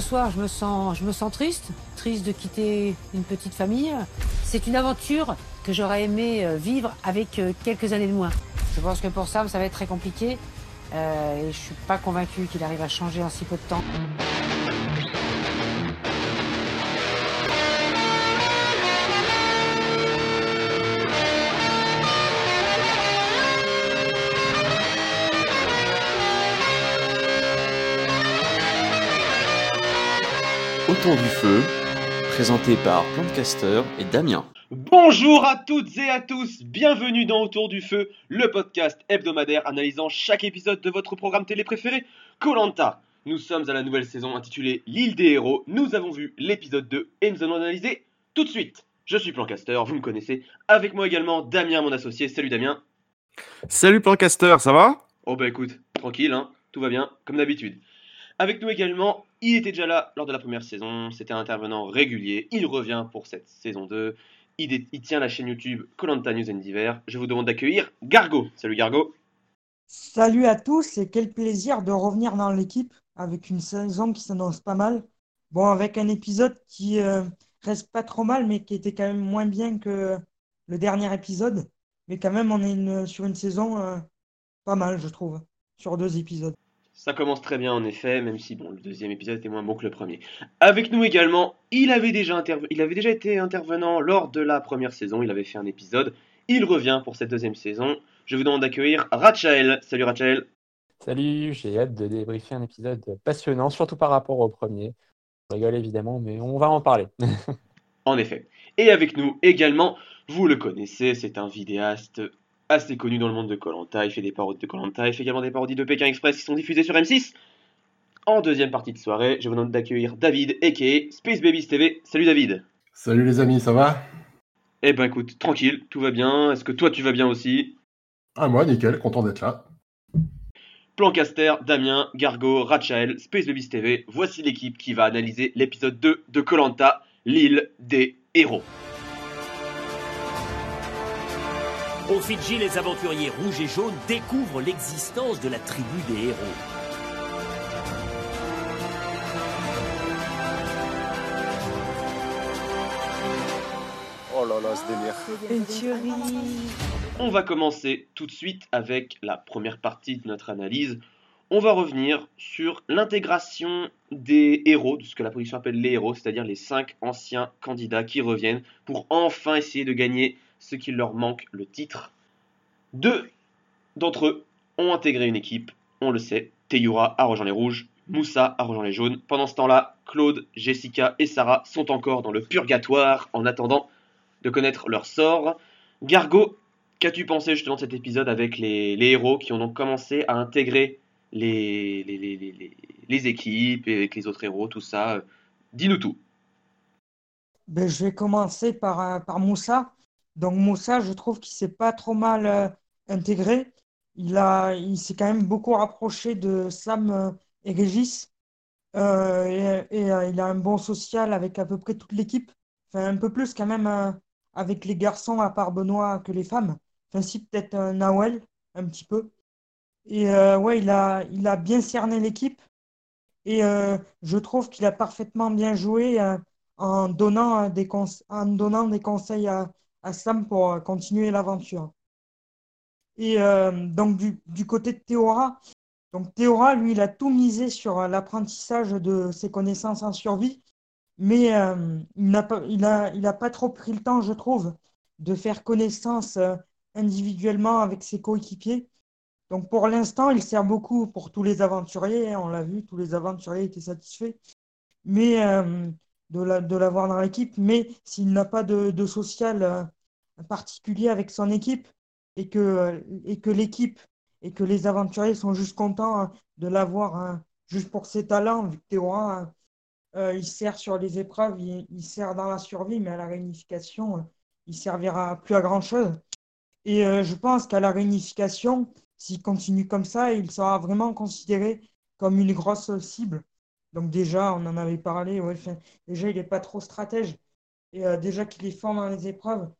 ce soir, je me sens, triste, triste de quitter une petite famille. C'est une aventure que j'aurais aimé euh, vivre avec euh, quelques années de moins. Je pense que pour Sam, ça va être très compliqué. Euh, et je suis pas convaincu qu'il arrive à changer en si peu de temps. Autour du feu, présenté par Plantcaster et Damien. Bonjour à toutes et à tous, bienvenue dans Autour du Feu, le podcast hebdomadaire analysant chaque épisode de votre programme télé préféré, Colanta. Nous sommes à la nouvelle saison intitulée L'île des héros. Nous avons vu l'épisode 2 et nous allons analyser tout de suite. Je suis Plancaster, vous me connaissez. Avec moi également Damien, mon associé. Salut Damien. Salut Plancaster, ça va? Oh bah écoute, tranquille, hein, tout va bien, comme d'habitude. Avec nous également, il était déjà là lors de la première saison, c'était un intervenant régulier, il revient pour cette saison 2, il, tient la chaîne YouTube Colanta News and Divers. Je vous demande d'accueillir Gargo. Salut Gargo. Salut à tous et quel plaisir de revenir dans l'équipe avec une saison qui s'annonce pas mal. Bon, avec un épisode qui euh, reste pas trop mal, mais qui était quand même moins bien que le dernier épisode. Mais quand même, on est sur une saison euh, pas mal, je trouve, sur deux épisodes. Ça commence très bien en effet, même si bon, le deuxième épisode était moins bon que le premier. Avec nous également, il avait déjà, il avait déjà été intervenant lors de la première saison, il avait fait un épisode. Il revient pour cette deuxième saison. Je vous demande d'accueillir Rachael. Salut Rachael. Salut, j'ai hâte de débriefer un épisode passionnant, surtout par rapport au premier. On rigole évidemment, mais on va en parler. En effet. Et avec nous également, vous le connaissez, c'est un vidéaste assez connu dans le monde de Colanta. Il fait des parodies de Colanta, il fait également des parodies de Pékin Express qui sont diffusées sur M6. En deuxième partie de soirée, je vous demande d'accueillir David, a.k.a. Space Babies TV. Salut David. Salut les amis, ça va? Eh ben écoute, tranquille, tout va bien. Est-ce que toi tu vas bien aussi? Ah moi, nickel, content d'être là. Plancaster, Damien, Gargo, Rachael, Space Babies TV, voici l'équipe qui va analyser l'épisode 2 de Colanta, l'île des héros. Au Fidji, les aventuriers rouges et jaunes découvrent l'existence de la tribu des héros. Oh là là, ce délire. Une tuerie. On va commencer tout de suite avec la première partie de notre analyse. On va revenir sur l'intégration des héros, de ce que la production appelle les héros, c'est-à-dire les cinq anciens candidats qui reviennent pour enfin essayer de gagner ce qui leur manque, le titre. Deux d'entre eux ont intégré une équipe, on le sait. Teyura a rejoint les rouges, Moussa a rejoint les jaunes. Pendant ce temps-là, Claude, Jessica et Sarah sont encore dans le purgatoire en attendant de connaître leur sort. Gargo, qu'as-tu pensé justement de cet épisode avec les, héros qui ont donc commencé à intégrer les, équipes et avec les autres héros, tout ça? Dis-nous tout. Ben, je vais commencer par, euh, par Moussa. Donc Moussa, je trouve qu'il s'est pas trop mal euh, intégré. Il il s'est quand même beaucoup rapproché de Sam euh, et Régis. Euh, et il a un bon social avec à peu près toute l'équipe. Enfin, un peu plus quand même avec les garçons à part Benoît que les femmes. Enfin, si peut-être Nawel, un petit peu. Et euh, ouais, il a, il a bien cerné l'équipe. Et je trouve qu'il a parfaitement bien joué. en donnant des, en donnant des conseils à, à Sam pour euh, continuer l'aventure. Et euh, donc du, du côté de Théora, donc Théora, lui, il a tout misé sur euh, l'apprentissage de ses connaissances en survie, mais il n'a pas, il a, il a pas trop pris le temps, je trouve, de faire connaissance individuellement avec ses coéquipiers. Donc pour l'instant, il sert beaucoup pour tous les aventuriers, hein, on l'a vu, tous les aventuriers étaient satisfaits. Mais de la- de l'avoir dans l'équipe, mais s'il n'a pas de, de social particulier avec son équipe et que, euh, et que l'équipe et que les aventuriers sont juste contents hein, de l'avoir hein, juste pour ses talents, vu hein, euh, il sert sur les épreuves, il, sert dans la survie, mais à la réunification, euh, il servira plus à grand-chose. Et euh, je pense qu'à la réunification, s'il continue comme ça, il sera vraiment considéré comme une grosse cible. Donc déjà, on en avait parlé, déjà, il n'est pas trop stratège. Et déjà qu'il est fort dans les épreuves,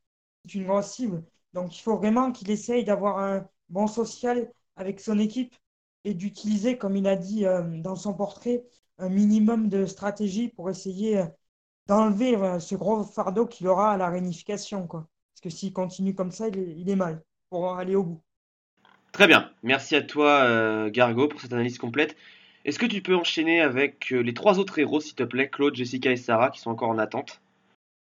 c'est une grosse cible. Donc il faut vraiment qu'il essaye d'avoir un bon social avec son équipe et d'utiliser, comme il a dit euh, dans son portrait, un minimum de stratégie pour essayer euh, d'enlever euh, ce gros fardeau qu'il aura à la réunification, quoi. Parce que s'il continue comme ça, il est, mal pour aller au bout. Très bien, merci à toi Gargo pour cette analyse complète. Est-ce que tu peux enchaîner avec les trois autres héros, s'il te plaît, Claude, Jessica et Sarah, qui sont encore en attente?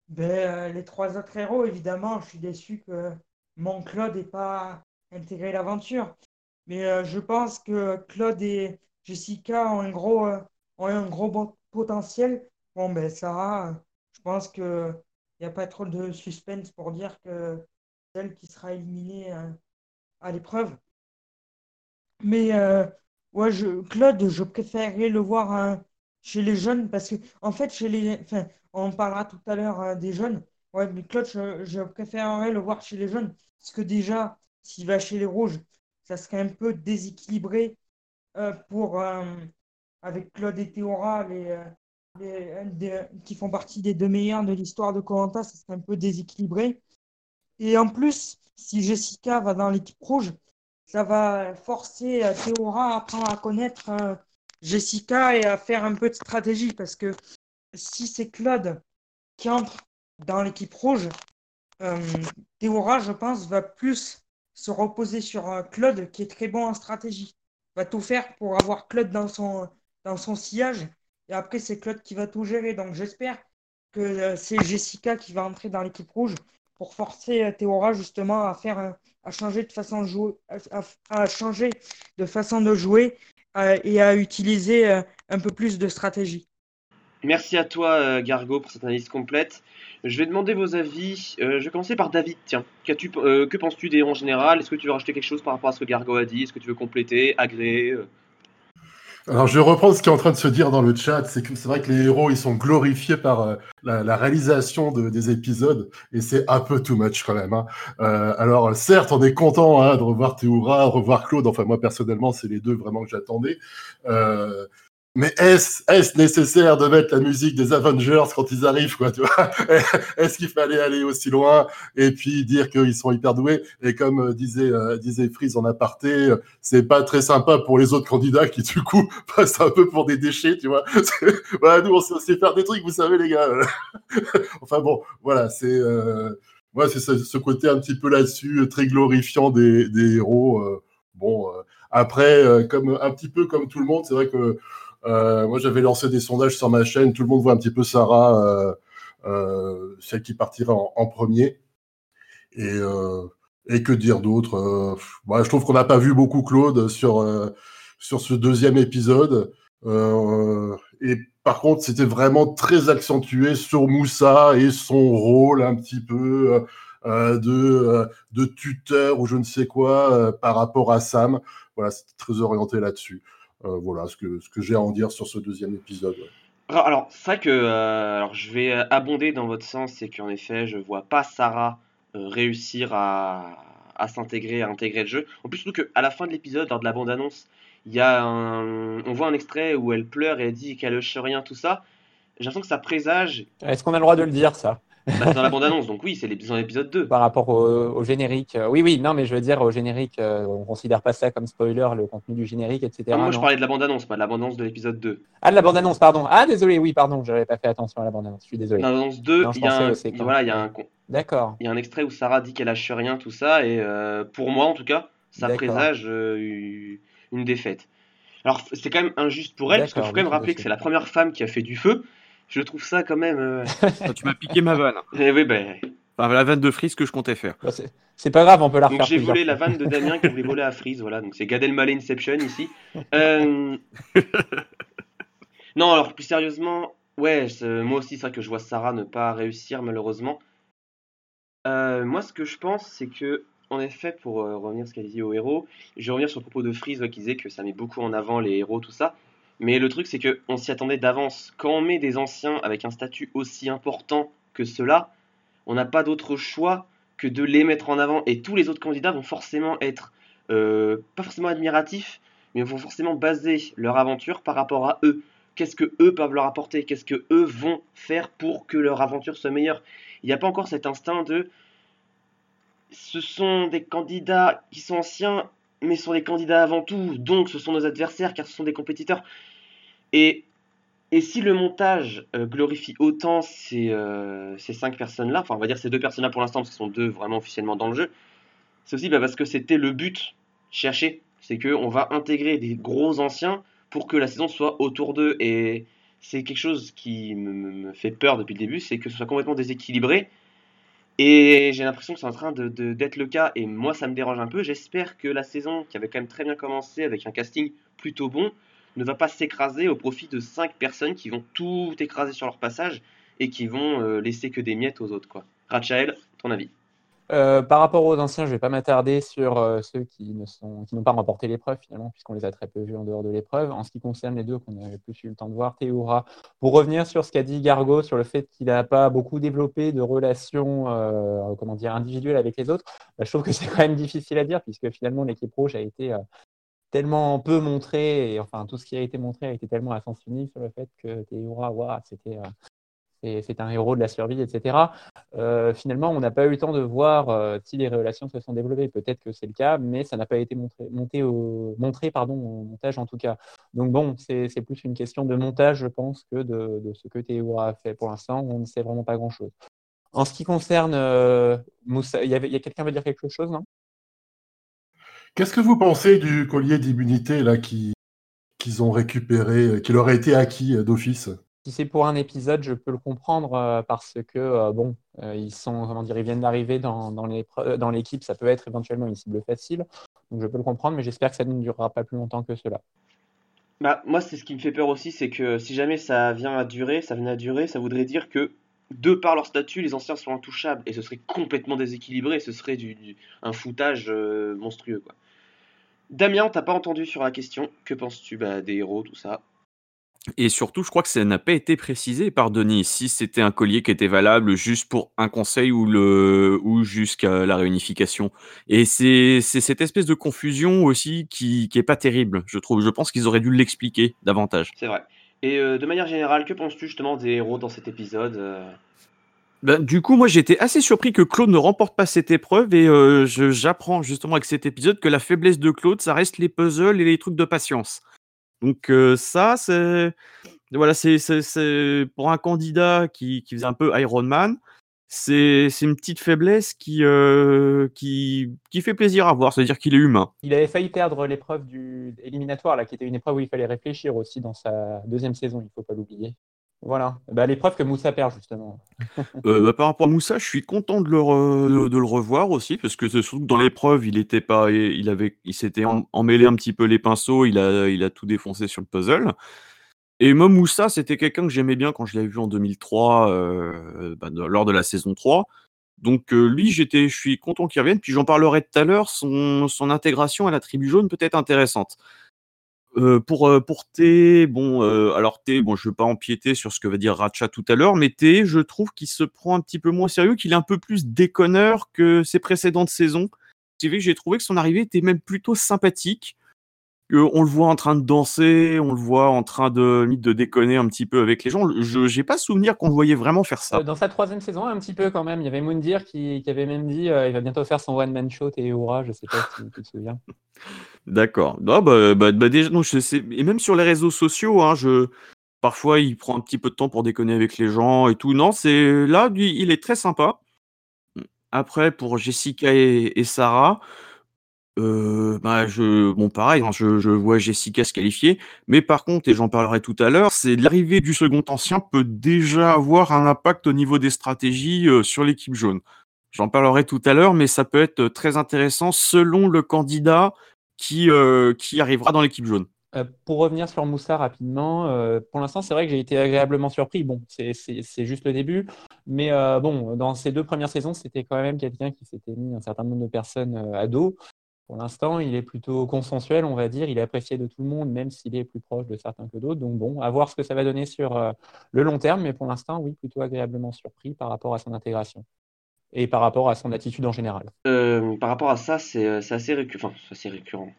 Ben, euh, les trois autres héros, évidemment, je suis déçu que mon Claude n'ait pas intégré l'aventure. Mais euh, je pense que Claude et Jessica ont un gros, euh, ont un gros bon potentiel. Bon, ben, Sarah, je pense que il n'y a pas trop de suspense pour dire que c'est elle qui sera éliminée à l'épreuve. Mais ouais, je, Claude, je préférerais le voir hein, chez les jeunes parce que, en fait, chez les, on parlera tout à l'heure euh, des jeunes. Ouais, mais Claude, je, je préférerais le voir chez les jeunes parce que déjà, s'il va chez les rouges, ça serait un peu déséquilibré euh, pour, euh, avec Claude et Théora, euh, qui font partie des deux meilleurs de l'histoire de koh ça serait un peu déséquilibré. Et en plus, si Jessica va dans l'équipe rouge, ça va forcer euh, Théora à apprendre à connaître euh, Jessica et à faire un peu de stratégie. Parce que si c'est Claude qui entre dans l'équipe rouge, euh, Théora, je pense, va plus se reposer sur euh, Claude, qui est très bon en stratégie. Va tout faire pour avoir Claude dans son, sillage. Et après, c'est Claude qui va tout gérer. Donc, j'espère que euh, c'est Jessica qui va entrer dans l'équipe rouge pour forcer Théora justement à faire à changer de façon de jouer, et à utiliser un peu plus de stratégie. Merci à toi euh, Gargo pour cette analyse complète. Je vais demander vos avis. Euh, je vais commencer par David. Tiens, euh, que penses-tu des héros en général? Est-ce que tu veux rajouter quelque chose par rapport à ce que Gargo a dit? Est-ce que tu veux compléter, agréer Alors, je vais reprendre ce qui est en train de se dire dans le chat. C'est vrai que les héros, ils sont glorifiés par la, réalisation de- des épisodes, et c'est un peu too much quand même. hein. Alors, certes, on est content hein, de revoir Théoura, revoir Claude. Enfin, moi personnellement, c'est les deux vraiment que j'attendais. Mais est-ce est nécessaire de mettre la musique des Avengers quand ils arrivent, quoi, tu vois? Est-ce qu'il fallait aller aussi loin et puis dire qu'ils sont hyper doués? Et comme euh, disait euh, disait Freeze en aparté, euh, c'est pas très sympa pour les autres candidats qui du coup passent un peu pour des déchets, tu vois? Voilà, nous on sait faire des trucs, vous savez les gars. enfin bon, voilà, c'est euh, ouais, c'est ce, côté un petit peu là-dessus, très glorifiant des, des héros. bon, après, comme un petit peu comme tout le monde, c'est vrai que moi j'avais lancé des sondages sur ma chaîne, tout le monde voit un petit peu Sarah, euh, euh, celle qui partira en, premier. Et, euh, que dire d'autre euh, ouais, Je trouve qu'on n'a pas vu beaucoup Claude sur, euh, sur ce deuxième épisode. Euh, et par contre, c'était vraiment très accentué sur Moussa et son rôle un petit peu euh, euh, de, euh, de tuteur ou je ne sais quoi euh, par rapport à Sam. Voilà, c'était très orienté là-dessus. Euh, voilà ce que, ce que j'ai à en dire sur ce deuxième épisode. ouais. Alors, alors, c'est vrai que euh, alors, je vais abonder dans votre sens, c'est qu'en effet, je vois pas Sarah euh, réussir à, à s'intégrer, à intégrer le jeu. En plus, surtout qu'à la fin de l'épisode, lors de la bande-annonce, il y a un, on voit un extrait où elle pleure et elle dit qu'elle lâche rien, tout ça. J'ai l'impression que ça présage Est-ce qu'on a le droit de le dire, ça? Bah, dans la bande-annonce, donc oui, c'est l'épisode 2. Par rapport au, au générique. Euh, Oui, oui, non, mais je veux dire, au générique, euh, on considère pas ça comme spoiler, le contenu du générique, etc. Non, moi, je parlais de la bande-annonce, pas de la bande-annonce de l'épisode 2. Ah, de la bande-annonce, pardon. Ah, désolé, oui, pardon, j'avais pas fait attention à la bande-annonce, je suis désolé. Dans la bande-annonce 2, Non, je il y a un, voilà, il y a un, D'accord. il y a un extrait où Sarah dit qu'elle lâche rien, tout ça, et euh, pour moi, en tout cas, ça présage euh, une défaite. Alors, c'est quand même injuste pour elle, parce qu'il faut quand même rappeler que c'est la première femme qui a fait du feu. Je trouve ça quand même. euh, tu m'as piqué ma vanne. eh oui, ben. Enfin, la vanne de Freeze que je comptais faire. Bah, c'est pas grave, on peut la Donc refaire j'ai plusieurs volé la vanne de Damien qui voulait voler à Freeze, voilà. Donc c'est Gad Elmaleh Inception ici. Euh, Non, alors plus sérieusement, ouais, moi aussi c'est vrai que je vois Sarah ne pas réussir malheureusement. Euh, moi ce que je pense c'est que, en effet, pour euh, revenir à ce qu'elle dit aux héros, je vais revenir sur le propos de Freeze ouais, qui disait que ça met beaucoup en avant les héros, tout ça. Mais le truc c'est que on s'y attendait d'avance. Quand on met des anciens avec un statut aussi important que cela, on n'a pas d'autre choix que de les mettre en avant. Et tous les autres candidats vont forcément être, euh, pas forcément admiratifs, mais vont forcément baser leur aventure par rapport à eux. Qu'est-ce que eux peuvent leur apporter? Qu'est-ce que eux vont faire pour que leur aventure soit meilleure? Il n'y a pas encore cet instinct de ce sont des candidats qui sont anciens, mais ce sont des candidats avant tout, donc ce sont nos adversaires car ce sont des compétiteurs. Et Et si le montage euh, glorifie autant ces, euh, ces cinq personnes-là, enfin on va dire ces deux personnes-là pour l'instant, parce qu'ils sont deux vraiment officiellement dans le jeu, c'est aussi bah, parce que c'était le but cherché. C'est qu'on va intégrer des gros anciens pour que la saison soit autour d'eux. Et c'est quelque chose qui me, me fait peur depuis le début, c'est que ce soit complètement déséquilibré. Et j'ai l'impression que c'est en train de- d'être le cas, et moi ça me dérange un peu. J'espère que la saison, qui avait quand même très bien commencé avec un casting plutôt bon, ne va pas s'écraser au profit de 5 personnes qui vont tout écraser sur leur passage et qui vont euh, laisser que des miettes aux autres. quoi. Ratchael, ton avis? Euh, par rapport aux anciens, je vais pas m'attarder sur euh, ceux qui ne n'ont pas remporté l'épreuve finalement, puisqu'on les a très peu vus en dehors de l'épreuve. En ce qui concerne les deux qu'on avait plus eu le temps de voir, Théoura, pour revenir sur ce qu'a dit Gargo sur le fait qu'il n'a pas beaucoup développé de relations, euh, comment individuelles avec les autres, bah, je trouve que c'est quand même difficile à dire, puisque finalement l'équipe rouge a été tellement peu montrée, et enfin tout ce qui a été montré a été tellement à sens unique sur le fait que Théoura, waouh, c'était c'est un héros de la survie, etc. Euh, finalement, on n'a pas eu le temps de voir euh, si les relations se sont développées. Peut-être que c'est le cas, mais ça n'a pas été montré, monté au, montré pardon, au montage en tout cas. Donc bon, c'est plus une question de montage, je pense, que de, ce que Théo a fait pour l'instant. On ne sait vraiment pas grand-chose. En ce qui concerne euh, Moussa, il y, a quelqu'un veut dire quelque chose, non? Qu'est-ce que vous pensez du collier d'immunité qu'ils ont récupéré, qui leur a été acquis d'office? Si c'est pour un épisode, je peux le comprendre euh, parce que euh, bon, euh, ils sont, comment dire, ils viennent d'arriver dans, l'équipe, ça peut être éventuellement une cible facile. Donc je peux le comprendre, mais j'espère que ça ne durera pas plus longtemps que cela. Bah, moi, c'est ce qui me fait peur aussi, c'est que si jamais ça vient à durer, ça venait à durer, ça voudrait dire que, de par leur statut, les anciens sont intouchables, et ce serait complètement déséquilibré, ce serait du, un foutage monstrueux, quoi. Damien, t'as pas entendu sur la question, que penses-tu bah, des héros, tout ça? Et surtout, je crois que ça n'a pas été précisé par Denis si c'était un collier qui était valable juste pour un conseil ou, le, ou jusqu'à la réunification. Et c'est c'est cette espèce de confusion aussi qui, qui est pas terrible, je trouve. Je pense qu'ils auraient dû l'expliquer davantage. C'est vrai. Et euh, de manière générale, que penses-tu justement des héros dans cet épisode euh? Ben, du coup, moi, j'étais assez surpris que Claude ne remporte pas cette épreuve et euh, j'apprends justement avec cet épisode que la faiblesse de Claude, ça reste les puzzles et les trucs de patience. Donc ça, c'est voilà, pour un candidat qui, faisait un peu Iron Man, c'est une petite faiblesse qui, qui qui fait plaisir à voir, c'est-à-dire qu'il est humain. Il avait failli perdre l'épreuve du éliminatoire, là, qui était une épreuve où il fallait réfléchir aussi dans sa deuxième saison, il ne faut pas l'oublier. Voilà, bah, l'épreuve que Moussa perd justement. Euh, bah, par rapport à Moussa, je suis content de le, de le revoir aussi, parce que surtout que dans l'épreuve, il était pas, il avait, il s'était emmêlé un petit peu les pinceaux, il a, il a tout défoncé sur le puzzle. Et moi, Moussa, c'était quelqu'un que j'aimais bien quand je l'avais vu en 2003, euh, bah, lors de la saison 3. Donc euh, lui, je suis content qu'il revienne. Puis j'en parlerai tout à l'heure. Son, son intégration à la tribu jaune peut être intéressante. Euh, pour, euh, pour T, bon, euh, alors T, bon, je ne veux pas empiéter sur ce que va dire Ratcha tout à l'heure, mais T, je trouve qu'il se prend un petit peu moins sérieux, qu'il est un peu plus déconneur que ses précédentes saisons. C'est vrai que j'ai trouvé que son arrivée était même plutôt sympathique. On le voit en train de danser, on le voit en train de, de déconner un petit peu avec les gens. Je j'ai pas souvenir qu'on le voyait vraiment faire ça. Euh, Dans sa troisième saison, un petit peu quand même, il y avait Moundir qui, qui avait même dit euh, il va bientôt faire son one-man show Théoura, je sais pas si tu te souviens. D'accord. Bah, bah, bah, déjà, non, je sais. Et même sur les réseaux sociaux, hein, je parfois il prend un petit peu de temps pour déconner avec les gens et tout. Non, c'est là, lui, il est très sympa. Après, pour Jessica et, et Sarah, euh, bah, je, bon, pareil, hein, je, vois Jessica se qualifier, mais par contre, et j'en parlerai tout à l'heure, c'est l'arrivée du second ancien peut déjà avoir un impact au niveau des stratégies sur l'équipe jaune. J'en parlerai tout à l'heure, mais ça peut être très intéressant selon le candidat qui, qui arrivera dans l'équipe jaune. Pour revenir sur Moussa rapidement, pour l'instant, c'est vrai que j'ai été agréablement surpris. Bon, c'est- juste le début, mais bon, dans ces deux premières saisons, c'était quand même quelqu'un qui s'était mis un certain nombre de personnes à dos. Pour l'instant, il est plutôt consensuel, on va dire. Il est apprécié de tout le monde, même s'il est plus proche de certains que d'autres. Donc bon, à voir ce que ça va donner sur euh, le long terme, mais pour l'instant, oui, plutôt agréablement surpris par rapport à son intégration et par rapport à son attitude en général. Euh, par rapport à ça, c'est euh, assez. Enfin, assez récurrent.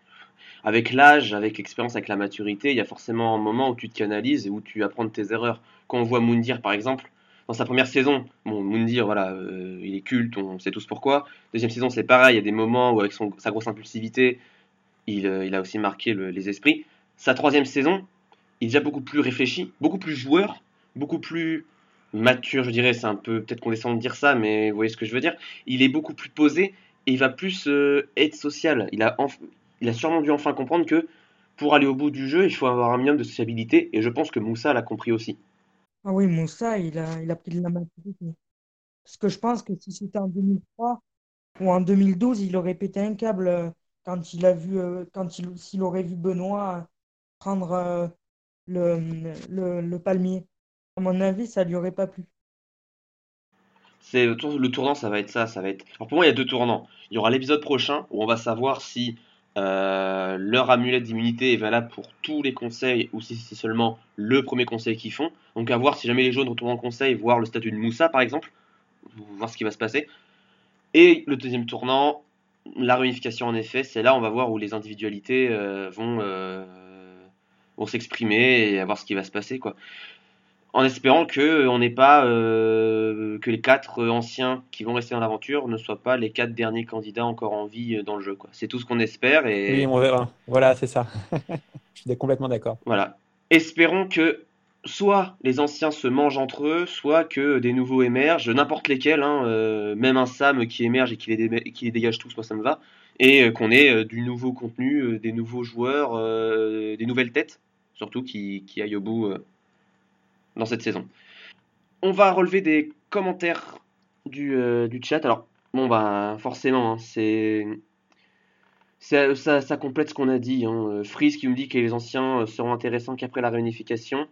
Avec l'âge, avec l'expérience, avec la maturité, il y a forcément un moment où tu te canalises et où tu apprends de tes erreurs. Quand on voit Moundir, par exemple, dans sa première saison, bon, Moundir, voilà, euh, il est culte, on sait tous pourquoi. Deuxième saison, c'est pareil, il y a des moments où, avec sa grosse impulsivité, il, euh, a aussi marqué le- les esprits. Sa troisième saison, il est déjà beaucoup plus réfléchi, beaucoup plus joueur, beaucoup plus mature, je dirais. C'est un peu, peut-être qu'on descend de dire ça, mais vous voyez ce que je veux dire. Il est beaucoup plus posé et il va plus euh, être social. Il a sûrement dû enfin comprendre que pour aller au bout du jeu, il faut avoir un minimum de sociabilité et je pense que Moussa l'a compris aussi. Ah oui, Moussa, il a, il a pris de la maturité. Parce que je pense que si c'était en 2003 ou en 2012, il aurait pété un câble euh, quand il a vu, euh, quand il, s'il aurait vu Benoît prendre le, le, le palmier. À mon avis, ça lui aurait pas plu. C'est le tournant, ça va être ça, ça va être. Alors pour moi, il y a deux tournants. Il y aura l'épisode prochain où on va savoir si euh, leur amulette d'immunité est valable pour tous les conseils ou si c'est seulement le premier conseil qu'ils font. Donc à voir si jamais les jaunes retournent en conseil, voir le statut de Moussa par exemple, voir ce qui va se passer. Et le deuxième tournant, la réunification en effet, c'est là on va voir où les individualités euh, vont, euh, vont s'exprimer et à voir ce qui va se passer quoi en espérant que euh, on n'ait pas euh, que les quatre anciens qui vont rester dans l'aventure ne soient pas les quatre derniers candidats encore en vie euh, dans le jeu. C'est tout ce qu'on espère. Et... Oui, on verra. Voilà, c'est ça. Je suis complètement d'accord. Voilà. Espérons que soit les anciens se mangent entre eux, soit que des nouveaux émergent, n'importe lesquels, hein, même un Sam qui émerge et qui les, qui les dégage tous, moi ça me va, et qu'on ait du nouveau contenu, des nouveaux joueurs, des nouvelles têtes, surtout qui, qui aillent au bout dans cette saison. On va relever des commentaires du, euh, du chat. Alors, bon, bah, forcément, hein, c'est. Ça, complète ce qu'on a dit. Hein. Freeze qui nous dit que les anciens euh, seront intéressants qu'après la réunification.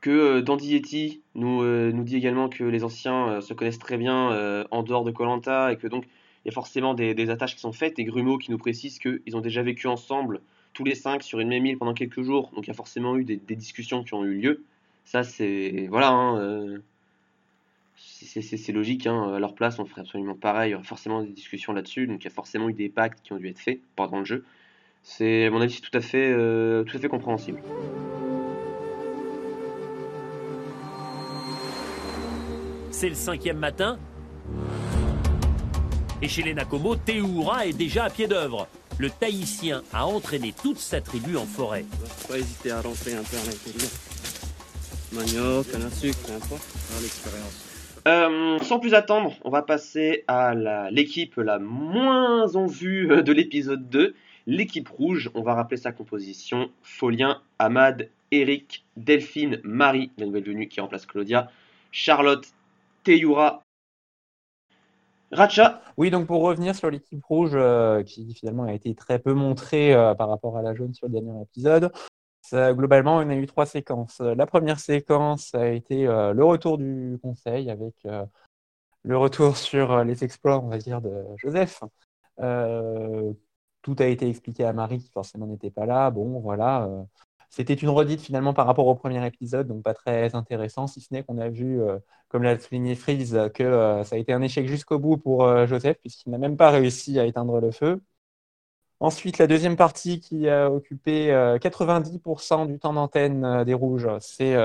Que euh, Dandy nous, nous dit également que les anciens se connaissent très bien en dehors de Colanta et que donc il y a forcément des, des, attaches qui sont faites. Et Grumeau qui nous précise qu'ils ont déjà vécu ensemble tous les cinq sur une même île pendant quelques jours. Donc il y a forcément eu des, discussions qui ont eu lieu. Ça, c'est. Voilà. Hein, euh, c'est logique. Hein, à leur place, on ferait absolument pareil. Il y aurait forcément des discussions là-dessus. Donc il y a forcément eu des pactes qui ont dû être faits pendant le jeu. C'est, à mon avis, tout à fait, euh, tout à fait compréhensible. C'est le cinquième matin. Et chez les Nakomo, Teoura est déjà à pied d'œuvre le Tahitien a entraîné toute sa tribu en forêt. Pas hésiter à rentrer un peu à l'intérieur. Manioc, canne sucre, n'importe, l'expérience. Euh, sans plus attendre, on va passer à l'équipe la, moins en vue euh, de l'épisode 2, l'équipe rouge. On va rappeler sa composition Folien, Ahmad, Eric, Delphine, Marie, la nouvelle venue qui remplace Claudia, Charlotte, Teyura Racha. Oui, donc pour revenir sur l'équipe rouge, euh, qui finalement a été très peu montrée euh, par rapport à la jaune sur le dernier épisode, globalement, on a eu trois séquences. La première séquence a été euh, le retour du conseil avec le retour sur les exploits, on va dire, de Joseph. tout a été expliqué à Marie, qui forcément n'était pas là. Bon, voilà. C'était une redite finalement par rapport au premier épisode, donc pas très intéressant, si ce n'est qu'on a vu, euh, comme l'a souligné Freeze, que euh, ça a été un échec jusqu'au bout pour euh, Joseph, puisqu'il n'a même pas réussi à éteindre le feu. Ensuite, la deuxième partie qui a occupé 90% du temps d'antenne des Rouges, c'est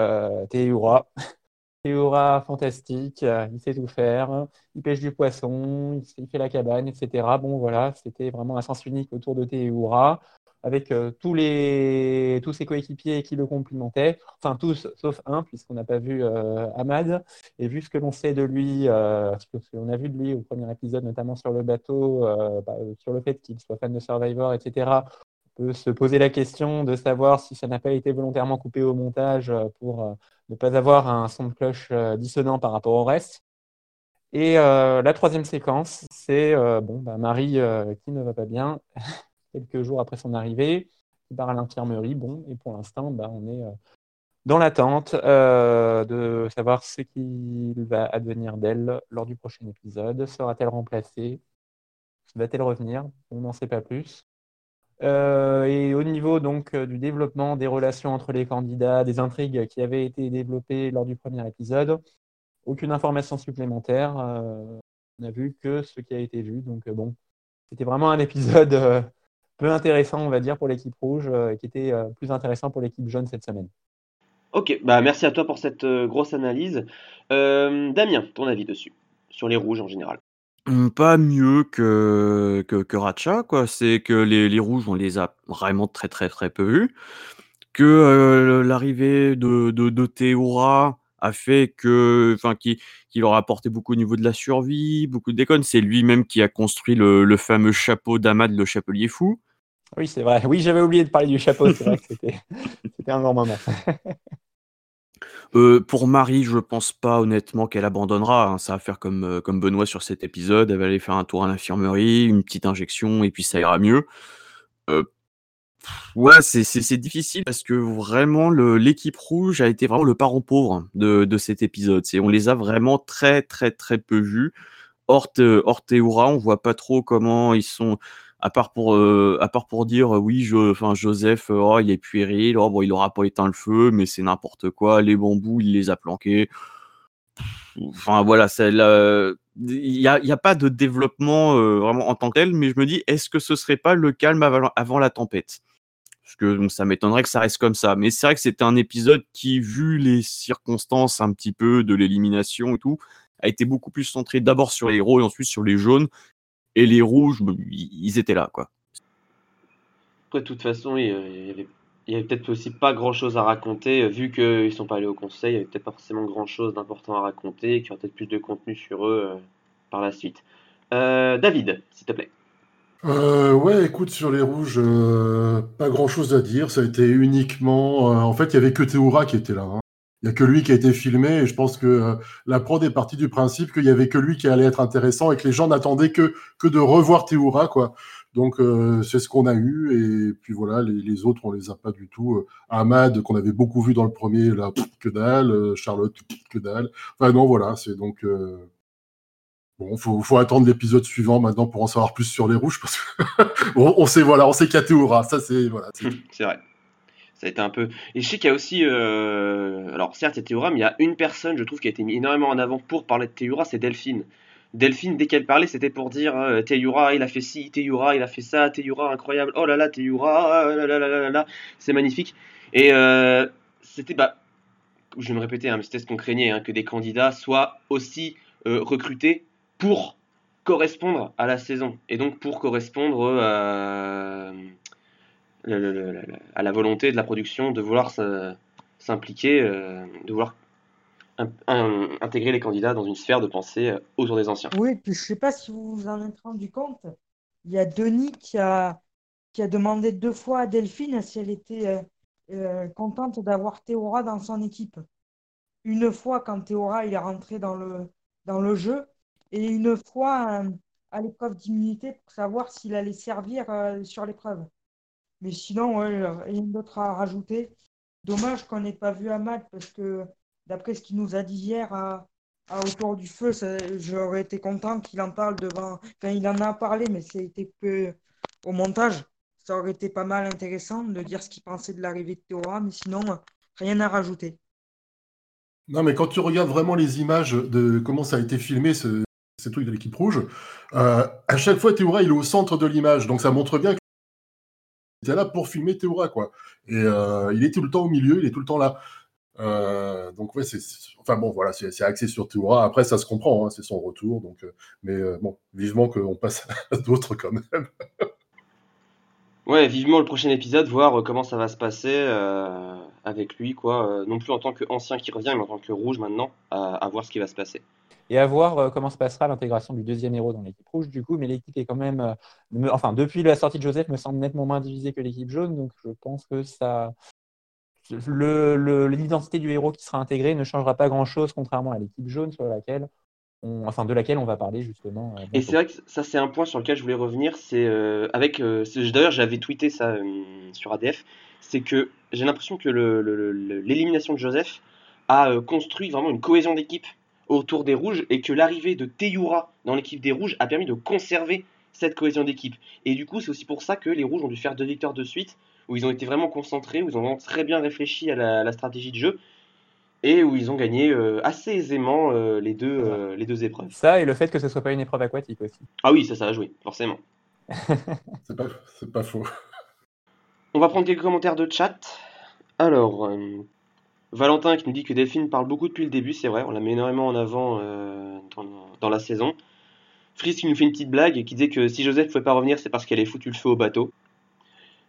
Théoura. Théoura, fantastique, il sait tout faire, il pêche du poisson, il, fait la cabane, etc. Bon, voilà, c'était vraiment un sens unique autour de Théoura avec euh, tous, les, tous ses coéquipiers qui le complimentaient, enfin tous sauf un, puisqu'on n'a pas vu euh, Ahmad. Et vu ce que l'on sait de lui, euh, ce que l'on a vu de lui au premier épisode, notamment sur le bateau, bah, sur le fait qu'il soit fan de Survivor, etc., on peut se poser la question de savoir si ça n'a pas été volontairement coupé au montage pour ne pas avoir un son de cloche dissonant par rapport au reste. Et la troisième séquence, c'est bon, bah, Marie qui ne va pas bien quelques jours après son arrivée. Il part à l'infirmerie. Bon, et pour l'instant, bah, on est euh, dans l'attente euh, de savoir ce qu'il va advenir d'elle lors du prochain épisode. Sera-t-elle remplacée? Va-t-elle revenir? On n'en sait pas plus. Euh, et au niveau donc du développement des relations entre les candidats, des intrigues qui avaient été développées lors du premier épisode, aucune information supplémentaire. on n'a vu que ce qui a été vu. Donc bon, c'était vraiment un épisode peu intéressant, on va dire, pour l'équipe rouge, euh, et qui était euh, plus intéressant pour l'équipe jaune cette semaine. Ok, bah merci à toi pour cette euh, grosse analyse. Damien, ton avis dessus, sur les rouges en général hum, pas mieux que, que, que Racha, quoi. C'est que les, les, rouges, on les a vraiment très très très peu vus. que euh, l'arrivée de, de, de Théoura a fait que, enfin, qui, qui leur a apporté beaucoup au niveau de la survie, beaucoup de déconnes. C'est lui-même qui a construit le, le fameux chapeau d'Amad, le chapelier fou. Oui, c'est vrai. Oui, j'avais oublié de parler du chapeau. C'est vrai que c'était un grand moment. Euh, pour Marie, je pense pas honnêtement qu'elle abandonnera. hein. Ça va faire comme, euh, comme Benoît sur cet épisode. Elle va aller faire un tour à l'infirmerie, une petite injection, et puis ça ira mieux. Euh, ouais, c'est difficile parce que vraiment, l'équipe rouge a été vraiment le parent pauvre de, de cet épisode. On les a vraiment très, très, très peu vus. Hors, Thé- hors Théoura, on voit pas trop comment ils sont. À part pour, euh, dire euh, oui, enfin Joseph, euh, oh, il est puéril, oh, il aura pas éteint le feu, mais c'est n'importe quoi. Les bambous, il les a planqués. Enfin voilà, il n'y a, y a pas de développement euh, vraiment en tant que tel, mais je me dis, est-ce que ce serait pas le calme avant la tempête? Parce que bon, ça m'étonnerait que ça reste comme ça. Mais c'est vrai que c'était un épisode qui, vu les circonstances un petit peu de l'élimination et tout, a été beaucoup plus centré d'abord sur les héros et ensuite sur les jaunes. Et les rouges, ils étaient là, quoi. Après, de toute façon, il y avait, il y avait- peut-être aussi pas grand-chose à raconter, euh, vu qu'ils sont pas allés au conseil, il y avait peut-être pas forcément grand-chose d'important à raconter, et qu'il y aura peut-être plus de contenu sur eux euh, par la suite. Euh, David, s'il te plaît. Euh, ouais, écoute, sur les rouges, euh, pas grand-chose à dire. Ça a été uniquement. euh, en fait, il y avait que Théoura qui était là. hein. Il y a que lui qui a été filmé. Et je pense que euh, la prod est partie du principe qu'il y avait que lui qui allait être intéressant et que les gens n'attendaient que que de revoir Théoura, quoi. Donc c'est ce qu'on a eu. Et puis voilà, les, autres, on les a pas du tout. Ahmad, qu'on avait beaucoup vu dans le premier, là, que dalle. Charlotte, pff, que dalle. Enfin non, voilà, c'est donc. Bon, faut, faut attendre l'épisode suivant maintenant pour en savoir plus sur les rouges parce que on, on sait voilà, on sait qu'il y a Théoura, ça c'est voilà. c'est- vrai. Ça a été un peu. Et je sais qu'il y a aussi. euh, Alors, certes, il y a mais il y a une personne, je trouve, qui a été mis énormément en avant pour parler de Théoura, c'est Delphine. Delphine, dès qu'elle parlait, c'était pour dire euh, il a fait ci, Théoura, il a fait ça, Théoura, incroyable, oh là là, Théoura, oh là là là là là c'est magnifique. Et euh, c'était. Bah, je vais me répéter, hein, c'était ce qu'on craignait, hein, que des candidats soient aussi euh, recrutés pour correspondre à la saison. Et donc pour correspondre euh, à la volonté de la production de vouloir s'impliquer, euh, de vouloir in- in- intégrer les candidats dans une sphère de pensée euh, autour des anciens. Oui, puis je sais pas si vous vous en êtes rendu compte, il y a Denis qui a, qui a demandé deux fois à Delphine si elle était contente d'avoir Théora dans son équipe. Une fois quand Théora il est rentré dans le, dans le jeu, et une fois euh, à l'épreuve d'immunité pour savoir s'il allait servir euh, sur l'épreuve. Mais sinon, ouais, rien d'autre à rajouter. Dommage qu'on n'ait pas vu Ahmad parce que d'après ce qu'il nous a dit hier à, Autour du Feu, j'aurais été content qu'il en parle devant. Enfin, il en a parlé, mais c'était peu au montage. Ça aurait été pas mal intéressant de dire ce qu'il pensait de l'arrivée de Théora, mais sinon, rien à rajouter. Non, mais quand tu regardes vraiment les images de comment ça a été filmé, ce, ces trucs de l'équipe rouge, euh, à chaque fois Théoura il est au centre de l'image, donc ça montre bien qu'il était là pour filmer Théoura, quoi. Et euh, il est tout le temps au milieu, il est tout le temps là. Euh, donc c'est, enfin bon, voilà, c'est, axé sur Théoura. Après, ça se comprend, hein, c'est son retour, donc. mais bon, vivement qu'on passe à d'autres quand même. Ouais, vivement le prochain épisode, voir comment ça va se passer avec lui, quoi. Euh, non plus en tant qu'ancien qui revient, mais en tant que rouge maintenant, à, à voir ce qui va se passer. Et à voir euh, comment se passera l'intégration du deuxième héros dans l'équipe rouge, du coup, mais l'équipe est quand même, euh, me- enfin, depuis la sortie de Joseph, me semble nettement moins divisée que l'équipe jaune, donc je pense que ça, l'identité du héros qui sera intégré ne changera pas grand-chose, contrairement à l'équipe jaune sur laquelle, on, enfin, de laquelle on va parler justement. Et c'est vrai que ça, c'est un point sur lequel je voulais revenir. C'est euh, avec. euh, D'ailleurs, j'avais tweeté ça euh, sur ADF. C'est que j'ai l'impression que le- le- le- l'élimination de Joseph a euh, construit vraiment une cohésion d'équipe autour des rouges et que l'arrivée de Teyura dans l'équipe des rouges a permis de conserver cette cohésion d'équipe. Et du coup, c'est aussi pour ça que les rouges ont dû faire deux victoires de suite où ils ont été vraiment concentrés, où ils ont vraiment très bien réfléchi à la, la stratégie de jeu et où ils ont gagné euh, assez aisément euh, les, deux, euh, les deux épreuves. Ça et le fait que ce soit pas une épreuve aquatique aussi. Ah oui, ça, ça a joué, forcément. C'est pas, c'est pas faux. On va prendre quelques commentaires de chat. Alors, euh, Valentin qui nous dit que Delphine parle beaucoup depuis le début, c'est vrai, on la met énormément en avant euh, dans, la saison. Fritz qui nous fait une petite blague qui disait que si Joseph ne pouvait pas revenir, c'est parce qu'elle ait foutu le feu au bateau.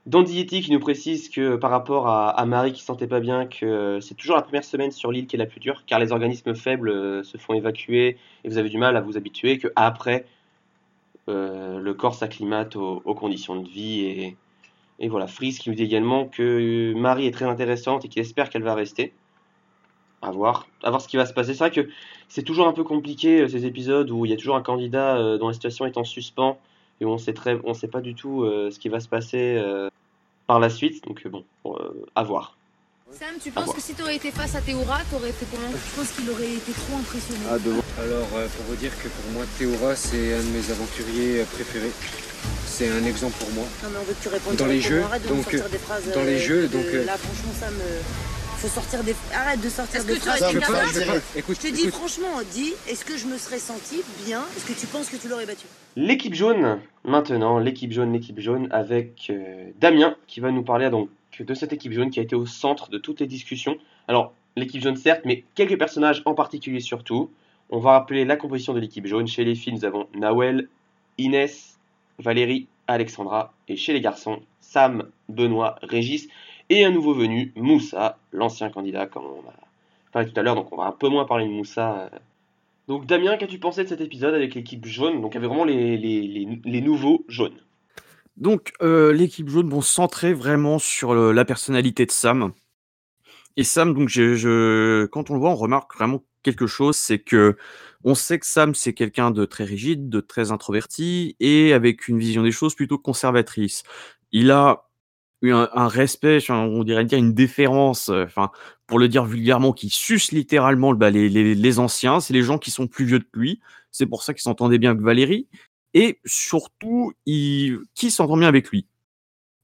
Dandy Yeti qui nous précise que par rapport à, Marie qui se sentait pas bien, que c'est toujours la première semaine sur l'île qui est la plus dure, car les organismes faibles euh, se font évacuer et vous avez du mal à vous habituer, que après le corps s'acclimate aux conditions de vie et, et voilà. Freeze qui nous dit également que Marie est très intéressante et qu'il espère qu'elle va rester. À voir, à voir ce qui va se passer. C'est vrai que c'est toujours un peu compliqué euh, ces épisodes où il y a toujours un candidat euh, dont la situation est en suspens et où on sait très, on sait pas du tout euh, ce qui va se passer euh, par la suite. Donc bon, euh, à voir. Sam, tu À penses voir. que si t'aurais été face à Théora, t'aurais fait comment? Je pense qu'il aurait été trop impressionné. Ah, Alors, euh, pour vous dire que pour moi, Théora, c'est un de mes aventuriers préférés. C'est un exemple pour moi. Non mais on veut que tu répondes Dans les jeux, Arrête de donc, euh, des phrases. dans les euh, jeux, donc, euh, Là franchement ça me... Faut sortir des... Arrête de sortir des que tu phrases. peux pas. Écoute, Je te dis franchement, dis, est-ce que je me serais senti bien? Est-ce que tu penses que tu l'aurais battu? L'équipe jaune, maintenant, l'équipe jaune, l'équipe jaune, avec euh, Damien qui va nous parler donc de cette équipe jaune qui a été au centre de toutes les discussions. Alors, l'équipe jaune certes, mais quelques personnages en particulier surtout. On va rappeler la composition de l'équipe jaune. Chez les filles, nous avons Nawel, Inès, Valérie, Alexandra, et chez les garçons, Sam, Benoît, Régis, et un nouveau venu, Moussa, l'ancien candidat, comme on a parlé tout à l'heure. Donc, on va un peu moins parler de Moussa euh, donc Damien, qu'as-tu pensé de cet épisode avec l'équipe jaune? Donc avait vraiment les, les, les, nouveaux jaunes. Donc, euh, l'équipe jaune vont centrer vraiment sur la personnalité de Sam. Et Sam, donc, quand on le voit, on remarque vraiment quelque chose, c'est que on sait que Sam, c'est quelqu'un de très rigide, de très introverti et avec une vision des choses plutôt conservatrice. Il a eu un, respect, on dirait dire une déférence, euh, enfin, pour le dire vulgairement, qui suce littéralement bah, les, les, les anciens, c'est les gens qui sont plus vieux que lui. C'est pour ça qu'il s'entendait bien avec Valérie. Et surtout, il... qui s'entend bien avec lui?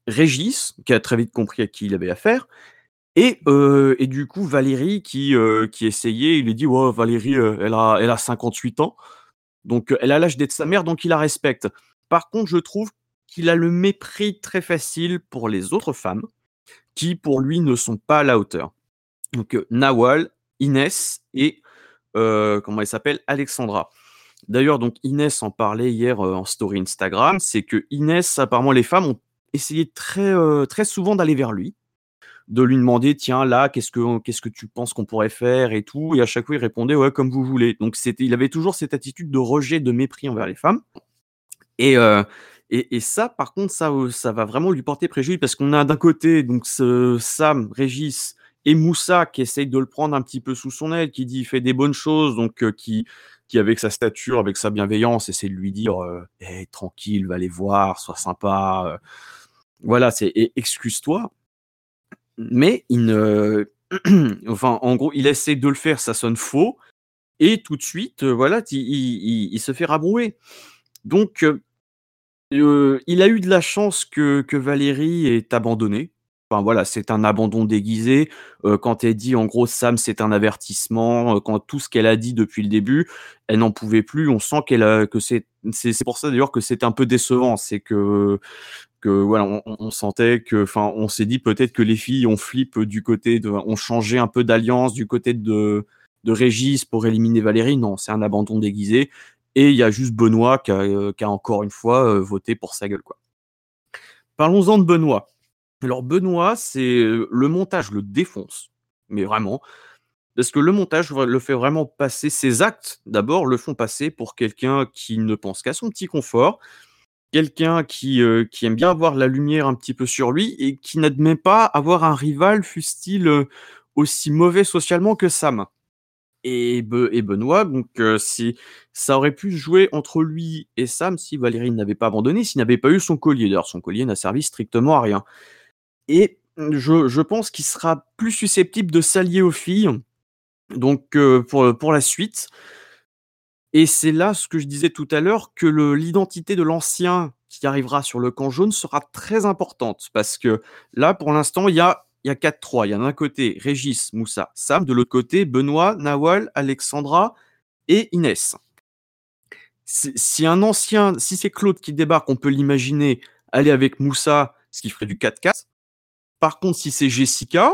Régis, qui a très vite compris à qui il avait affaire, et, du coup Valérie qui, essayait, il lui dit ouais, Valérie, elle, a, elle a 58 ans, donc elle a l'âge d'être sa mère, donc il la respecte. Par contre, je trouve qu'il a le mépris très facile pour les autres femmes, qui pour lui ne sont pas à la hauteur. Donc Nawal, Inès et comment elle s'appelle Alexandra. D'ailleurs, donc Inès en parlait hier en story Instagram, c'est que Inès, apparemment, les femmes ont essayé très, très souvent d'aller vers lui, de lui demander, tiens, là, qu'est-ce que, qu'est-ce que tu penses qu'on pourrait faire et tout, et à chaque fois, il répondait, ouais, comme vous voulez. Donc, c'était, il avait toujours cette attitude de rejet, de mépris envers les femmes. Et, euh, et, et ça, par contre, ça, euh, ça va vraiment lui porter préjudice parce qu'on a d'un côté donc ce Sam, Régis et Moussa qui essaye de le prendre un petit peu sous son aile, qui dit il fait des bonnes choses, donc euh, qui, qui avec sa stature, avec sa bienveillance, essaie de lui dire euh, Eh, tranquille, va les voir, sois sympa. Voilà, c'est et excuse-toi. Mais il enfin, en gros, il essaie de le faire, ça sonne faux. Et tout de suite, euh, voilà, il, se fait rabrouer. Donc, euh, euh, il a eu de la chance que, que Valérie ait abandonné. Enfin voilà, c'est un abandon déguisé. Quand elle dit en gros Sam, c'est un avertissement. quand tout ce qu'elle a dit depuis le début, elle n'en pouvait plus. On sent qu'elle que c'est c'est pour ça d'ailleurs que c'est un peu décevant. C'est que que voilà, on, sentait que, on s'est dit peut-être que les filles ont flip du côté de, ont changé un peu d'alliance du côté de Régis pour éliminer Valérie. Non, c'est un abandon déguisé. Et il y a juste Benoît qui a, euh, encore une fois euh, voté pour sa gueule. Parlons-en de Benoît. Alors Benoît, c'est euh, le montage le défonce, mais vraiment, parce que le montage le fait vraiment passer ses actes. D'abord, le font passer pour quelqu'un qui ne pense qu'à son petit confort, quelqu'un qui, euh, qui aime bien avoir la lumière un petit peu sur lui et qui n'admet pas avoir un rival, fût-il euh, aussi mauvais socialement que Sam. Et, et Benoît, donc euh, ça aurait pu jouer entre lui et Sam si Valérie n'avait pas abandonné, s'il n'avait pas eu son collier. D'ailleurs, son collier n'a servi strictement à rien. Et je, je pense qu'il sera plus susceptible de s'allier aux filles, donc pour la suite. Et c'est là ce que je disais tout à l'heure, que l'identité de l'ancien qui arrivera sur le camp jaune sera très importante. Parce que là, pour l'instant, il y a, y a 4-3. Il y a d'un côté Régis, Moussa, Sam. De l'autre côté, Benoît, Nawal, Alexandra et Inès. Si un ancien, si c'est Claude qui débarque, on peut l'imaginer aller avec Moussa, ce qui ferait du 4-4. Par contre, si c'est Jessica,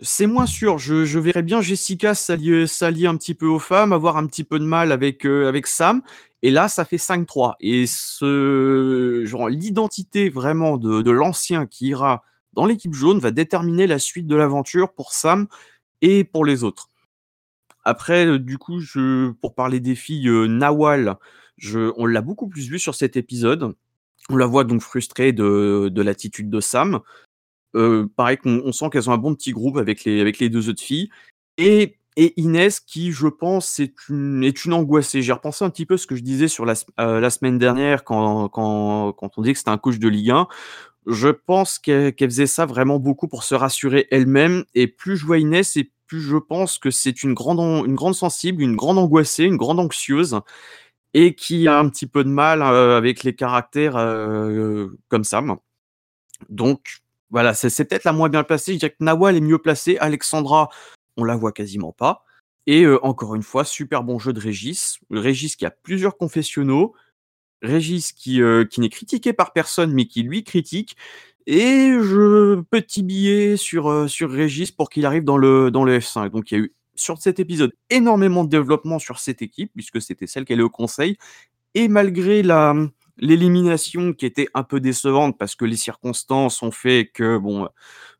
c'est moins sûr. Je, verrais bien Jessica s'allier un petit peu aux femmes, avoir un petit peu de mal avec, euh, Sam, Et là, ça fait 5-3. Et ce l'identité vraiment de, l'ancien qui ira dans l'équipe jaune va déterminer la suite de l'aventure pour Sam et pour les autres. Après, euh, du coup, pour parler des filles, euh, Nawal, on l'a beaucoup plus vu sur cet épisode. On la voit donc frustrée de l'attitude de Sam. Euh, pareil qu'on on sent qu'elles ont un bon petit groupe avec les, avec les deux autres filles. Et, Inès, qui, je pense, est une, est une angoissée. J'ai repensé un petit peu ce que je disais sur la, euh, la semaine dernière quand, quand, quand on disait que c'était un coach de Ligue 1. Je pense qu'elle faisait ça vraiment beaucoup pour se rassurer elle-même. Et plus je vois Inès, et plus je pense que c'est une grande, an- une grande sensible, une grande angoissée, une grande anxieuse, et qui a un petit peu de mal euh, avec les caractères comme Sam. Donc voilà, c'est peut-être la moins bien placée. Je dirais que Nawal est mieux placée. Alexandra, on la voit quasiment pas. Et euh, encore une fois, super bon jeu de Régis. Régis qui a plusieurs confessionnaux. Régis qui, euh, qui n'est critiqué par personne, mais qui lui critique. Et je petit billet sur, euh, sur Régis pour qu'il arrive dans le, dans le F5. Donc il y a eu sur cet épisode énormément de développement sur cette équipe, puisque c'était celle qui allait au conseil. Et malgré la, l'élimination qui était un peu décevante parce que les circonstances ont fait que bon, euh,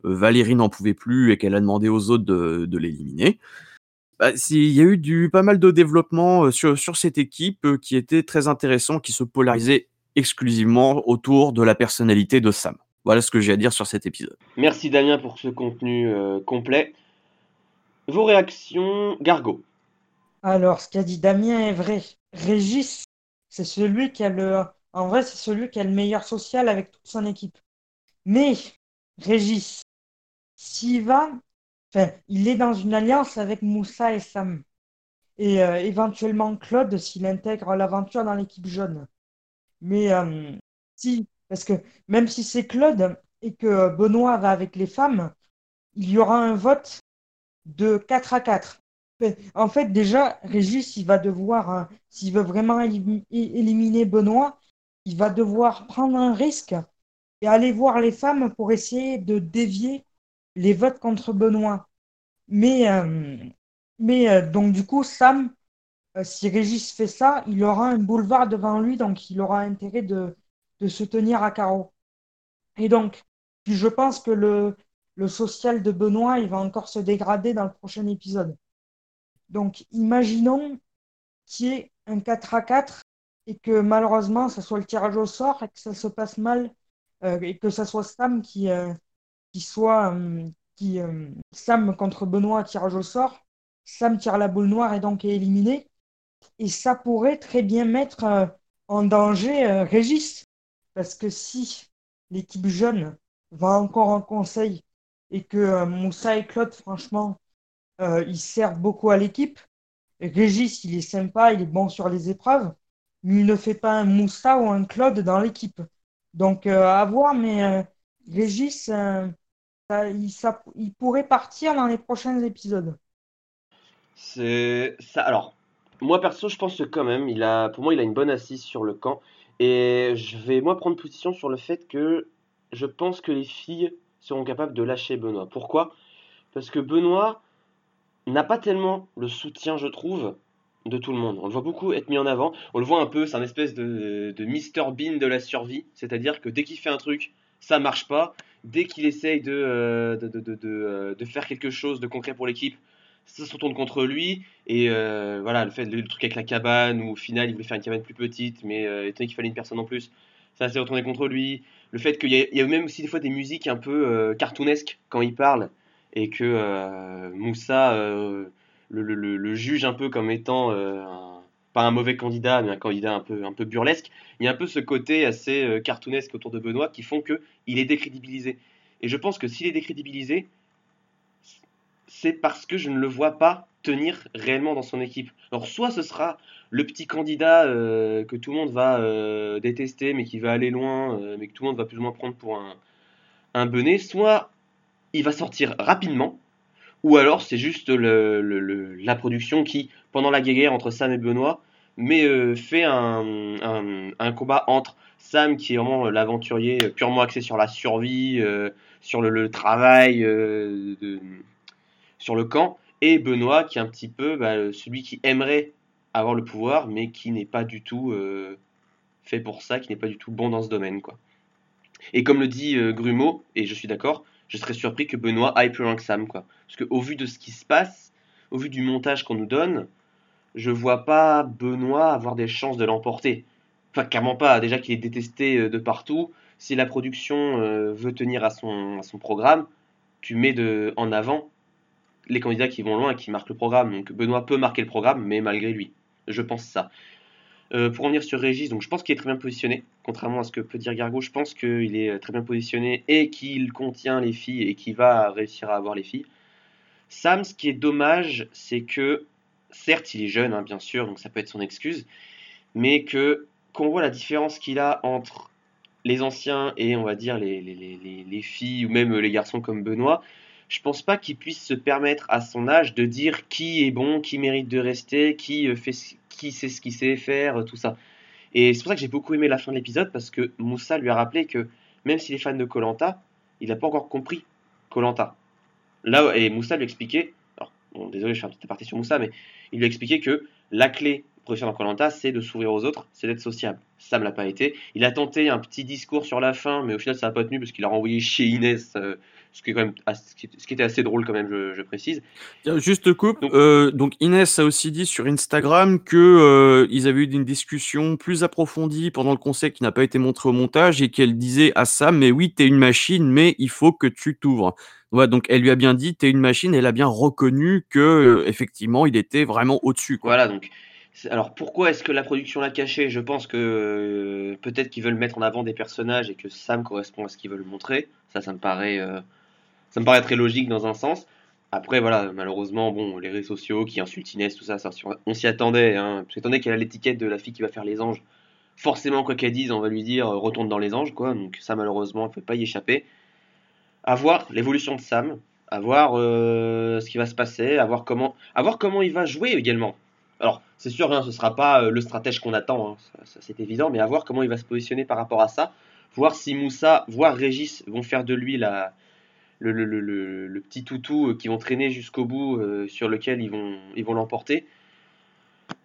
Valérie n'en pouvait plus et qu'elle a demandé aux autres de, de l'éliminer. Bah, il y a eu du, pas mal de développement euh, sur, sur cette équipe euh, qui était très intéressant, qui se polarisait exclusivement autour de la personnalité de Sam. Voilà ce que j'ai à dire sur cet épisode. Merci Damien pour ce contenu euh, complet. Vos réactions, Gargo. Alors, ce qu'a dit Damien est vrai. Régis, c'est celui qui a le. En vrai, c'est celui qui a le meilleur social avec toute son équipe. Mais, Régis, s'il va. Il est dans une alliance avec Moussa et Sam. Et euh, éventuellement Claude s'il intègre l'aventure dans l'équipe jaune. Mais euh, si, parce que même si c'est Claude et que Benoît va avec les femmes, il y aura un vote de 4 à 4. Mais, En fait, déjà, Régis, il va devoir, hein, s'il veut vraiment éliminer Benoît, il va devoir prendre un risque et aller voir les femmes pour essayer de dévier les votes contre Benoît. Mais, euh, mais euh, donc, du coup, Sam, euh, si Régis fait ça, il aura un boulevard devant lui, donc il aura intérêt de, de se tenir à carreau. Et donc, puis je pense que le, le social de Benoît, il va encore se dégrader dans le prochain épisode. Donc, imaginons qu'il y ait un 4 à 4 et que malheureusement, ça soit le tirage au sort et que ça se passe mal euh, et que ça soit Sam qui, euh, qui soit euh, qui, Sam contre Benoît tirage au sort. Sam tire la boule noire et donc est éliminé. Et ça pourrait très bien mettre en danger Régis. Parce que si l'équipe jeune va encore en conseil et que Moussa et Claude, franchement, ils servent beaucoup à l'équipe. Régis, il est sympa, il est bon sur les épreuves, il ne fait pas un Moussa ou un Claude dans l'équipe. Donc, euh, à voir, mais euh, Régis, euh, ça- il, pourrait partir dans les prochains épisodes. C'est ça. Alors, moi perso, je pense que quand même, il a, pour moi, il a une bonne assise sur le camp. Et je vais moi prendre position sur le fait que je pense que les filles seront capables de lâcher Benoît. Pourquoi? Parce que Benoît n'a pas tellement le soutien, je trouve, de tout le monde. On le voit beaucoup être mis en avant. On le voit un peu, c'est un espèce de, de Mr Bean de la survie. C'est-à-dire que dès qu'il fait un truc, ça marche pas. Dès qu'il essaye de, euh, de, de, euh, de faire quelque chose de concret pour l'équipe, ça se retourne contre lui. Et euh, voilà, le fait le truc avec la cabane, où au final il voulait faire une cabane plus petite, mais euh, étant qu'il fallait une personne en plus, ça s'est retourné contre lui. Le fait qu'il y, y a même aussi des fois des musiques un peu cartoonesques quand il parle, et que Moussa le, juge un peu comme étant euh, pas un mauvais candidat, mais un candidat un peu, un peu burlesque. Il y a un peu ce côté assez euh, cartoonesque autour de Benoît qui font que il est décrédibilisé. Et je pense que s'il est décrédibilisé, c'est parce que je ne le vois pas tenir réellement dans son équipe. Alors soit ce sera le petit candidat euh, que tout le monde va détester, mais qui va aller loin, mais que tout le monde va plus ou moins prendre pour un, un soit il va sortir rapidement, ou alors c'est juste la production qui, pendant la guerre entre Sam et Benoît, mais euh, fait un, combat entre Sam, qui est vraiment l'aventurier purement axé sur la survie, euh, sur le, travail, euh, sur le camp, et Benoît, qui est un petit peu bah, celui qui aimerait avoir le pouvoir, mais qui n'est pas du tout fait pour ça, qui n'est pas du tout bon dans ce domaine. Quoi. Et comme le dit Grumeau, et je suis d'accord, je serais surpris que Benoît aille plus loin que Sam. Quoi. Parce qu'au vu de ce qui se passe, au vu du montage qu'on nous donne, je vois pas Benoît avoir des chances de l'emporter. Enfin, clairement pas. Déjà qu'il est détesté euh, de partout. Si la production euh, veut tenir à son, programme, tu mets de, en avant les candidats qui vont loin et qui marquent le programme. Donc Benoît peut marquer le programme, mais malgré lui. Je pense ça. Euh, pour revenir sur Régis, donc je pense qu'il est très bien positionné, contrairement à ce que peut dire Gargo. Je pense qu'il est très bien positionné et qu'il contient les filles et qu'il va réussir à avoir les filles. Sam, ce qui est dommage, c'est que certes, il est jeune, hein, bien sûr, donc ça peut être son excuse, mais que qu'on voit la différence qu'il a entre les anciens et on va dire les, les, les, les, filles ou même les garçons comme Benoît, je pense pas qu'il puisse se permettre à son âge de dire qui est bon, qui mérite de rester, qui euh, fait qui sait ce qu'il sait faire, tout ça. Et c'est pour ça que j'ai beaucoup aimé la fin de l'épisode parce que Moussa lui a rappelé que même s'il est fan de Colanta, il n'a pas encore compris Colanta. Là, et Moussa lui expliquait, alors, bon, désolé, je fais un petit aparté sur Moussa, mais il lui a expliqué que la clé réussir dans Colanta, c'est de s'ouvrir aux autres, c'est d'être sociable. Ça ne l'a pas été. Il a tenté un petit discours sur la fin, mais au final, ça n'a pas tenu parce qu'il a renvoyé chez Inès, euh, ce, qui est quand même, ce qui était assez drôle quand même, je, je précise. Juste coupe. Donc, euh, donc, Inès a aussi dit sur Instagram que euh, ils avaient eu une discussion plus approfondie pendant le conseil qui n'a pas été montré au montage et qu'elle disait à Sam, mais oui, t'es une machine, mais il faut que tu t'ouvres. Ouais, donc elle lui a bien dit, t'es une machine, et elle a bien reconnu que euh, effectivement, il était vraiment au-dessus. Voilà, donc alors pourquoi est-ce que la production l'a caché? Je pense que euh, peut-être qu'ils veulent mettre en avant des personnages et que Sam correspond à ce qu'ils veulent montrer. Ça, ça me paraît, euh, ça me paraît très logique dans un sens. Après, voilà, malheureusement, bon, les réseaux sociaux qui insultent Inès, tout ça, on s'y attendait. Hein, parce qu'étant donné qu'elle a l'étiquette de la fille qui va faire les anges, forcément, quoi qu'elle dise, on va lui dire euh, retourne dans les anges, quoi. Donc ça, malheureusement, elle ne peut pas y échapper. À voir l'évolution de Sam, à voir ce qui va se passer, à voir comment, à voir comment il va jouer également. Alors, c'est sûr, hein, ce ne sera pas euh, le stratège qu'on attend, hein, c'est évident, mais à voir comment il va se positionner par rapport à ça. Voir si Moussa, voire Régis vont faire de lui le, petit toutou euh, qui vont traîner jusqu'au bout, euh, sur lequel ils vont l'emporter.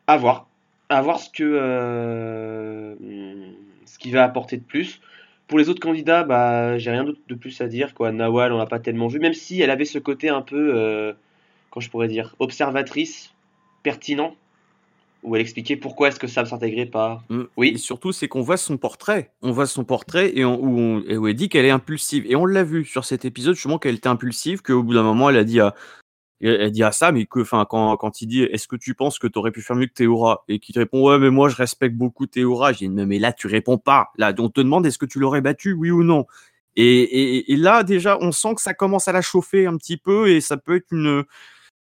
À voir. À voir ce que qu'il va apporter de plus. Pour les autres candidats, bah, j'ai rien de plus à dire. Quoi. Nawal, on l'a pas tellement vu, même si elle avait ce côté un peu, quand je pourrais dire, observatrice, pertinent, où elle expliquait pourquoi est-ce que ça ne s'intégrait pas. Mmh. Oui. Et surtout, c'est qu'on voit son portrait. On voit son portrait et, on, où, on, et où elle dit qu'elle est impulsive. Et on l'a vu sur cet épisode, justement, qu'elle était impulsive, qu'au bout d'un moment, elle a dit à, elle dit à ça, mais que, enfin, quand, quand il dit, est-ce que tu penses que tu aurais pu faire mieux que Théora Et qu'il te répond, ouais, mais moi, je respecte beaucoup Théora. J'ai dit, mais là, tu réponds pas. Là, on te demande, est-ce que tu l'aurais battu, oui ou non? Et, et, et, là, déjà, on sent que ça commence à la chauffer un petit peu et ça peut être une.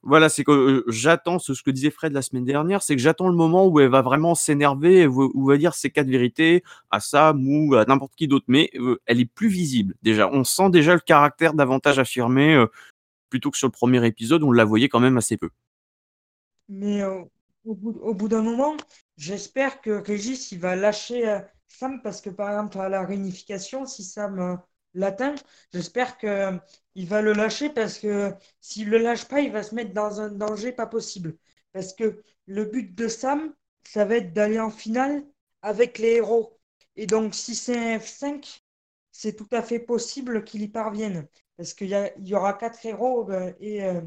Voilà, c'est que euh, j'attends ce, que disait Fred la semaine dernière, c'est que j'attends le moment où elle va vraiment s'énerver, où, où elle va dire ses quatre vérités à Sam ou à n'importe qui d'autre, mais euh, elle est plus visible déjà. On sent déjà le caractère davantage affirmé euh, plutôt que sur le premier épisode, on la voyait quand même assez peu. Mais au bout, d'un moment, j'espère que Régis il va lâcher Sam parce que par exemple à la réunification, si Sam l'atteint, j'espère que il va le lâcher parce que s'il le lâche pas, il va se mettre dans un danger pas possible. Parce que le but de Sam, ça va être d'aller en finale avec les héros. Et donc si c'est un F5, c'est tout à fait possible qu'il y parvienne. Parce qu'il y, y, aura quatre héros euh, et euh,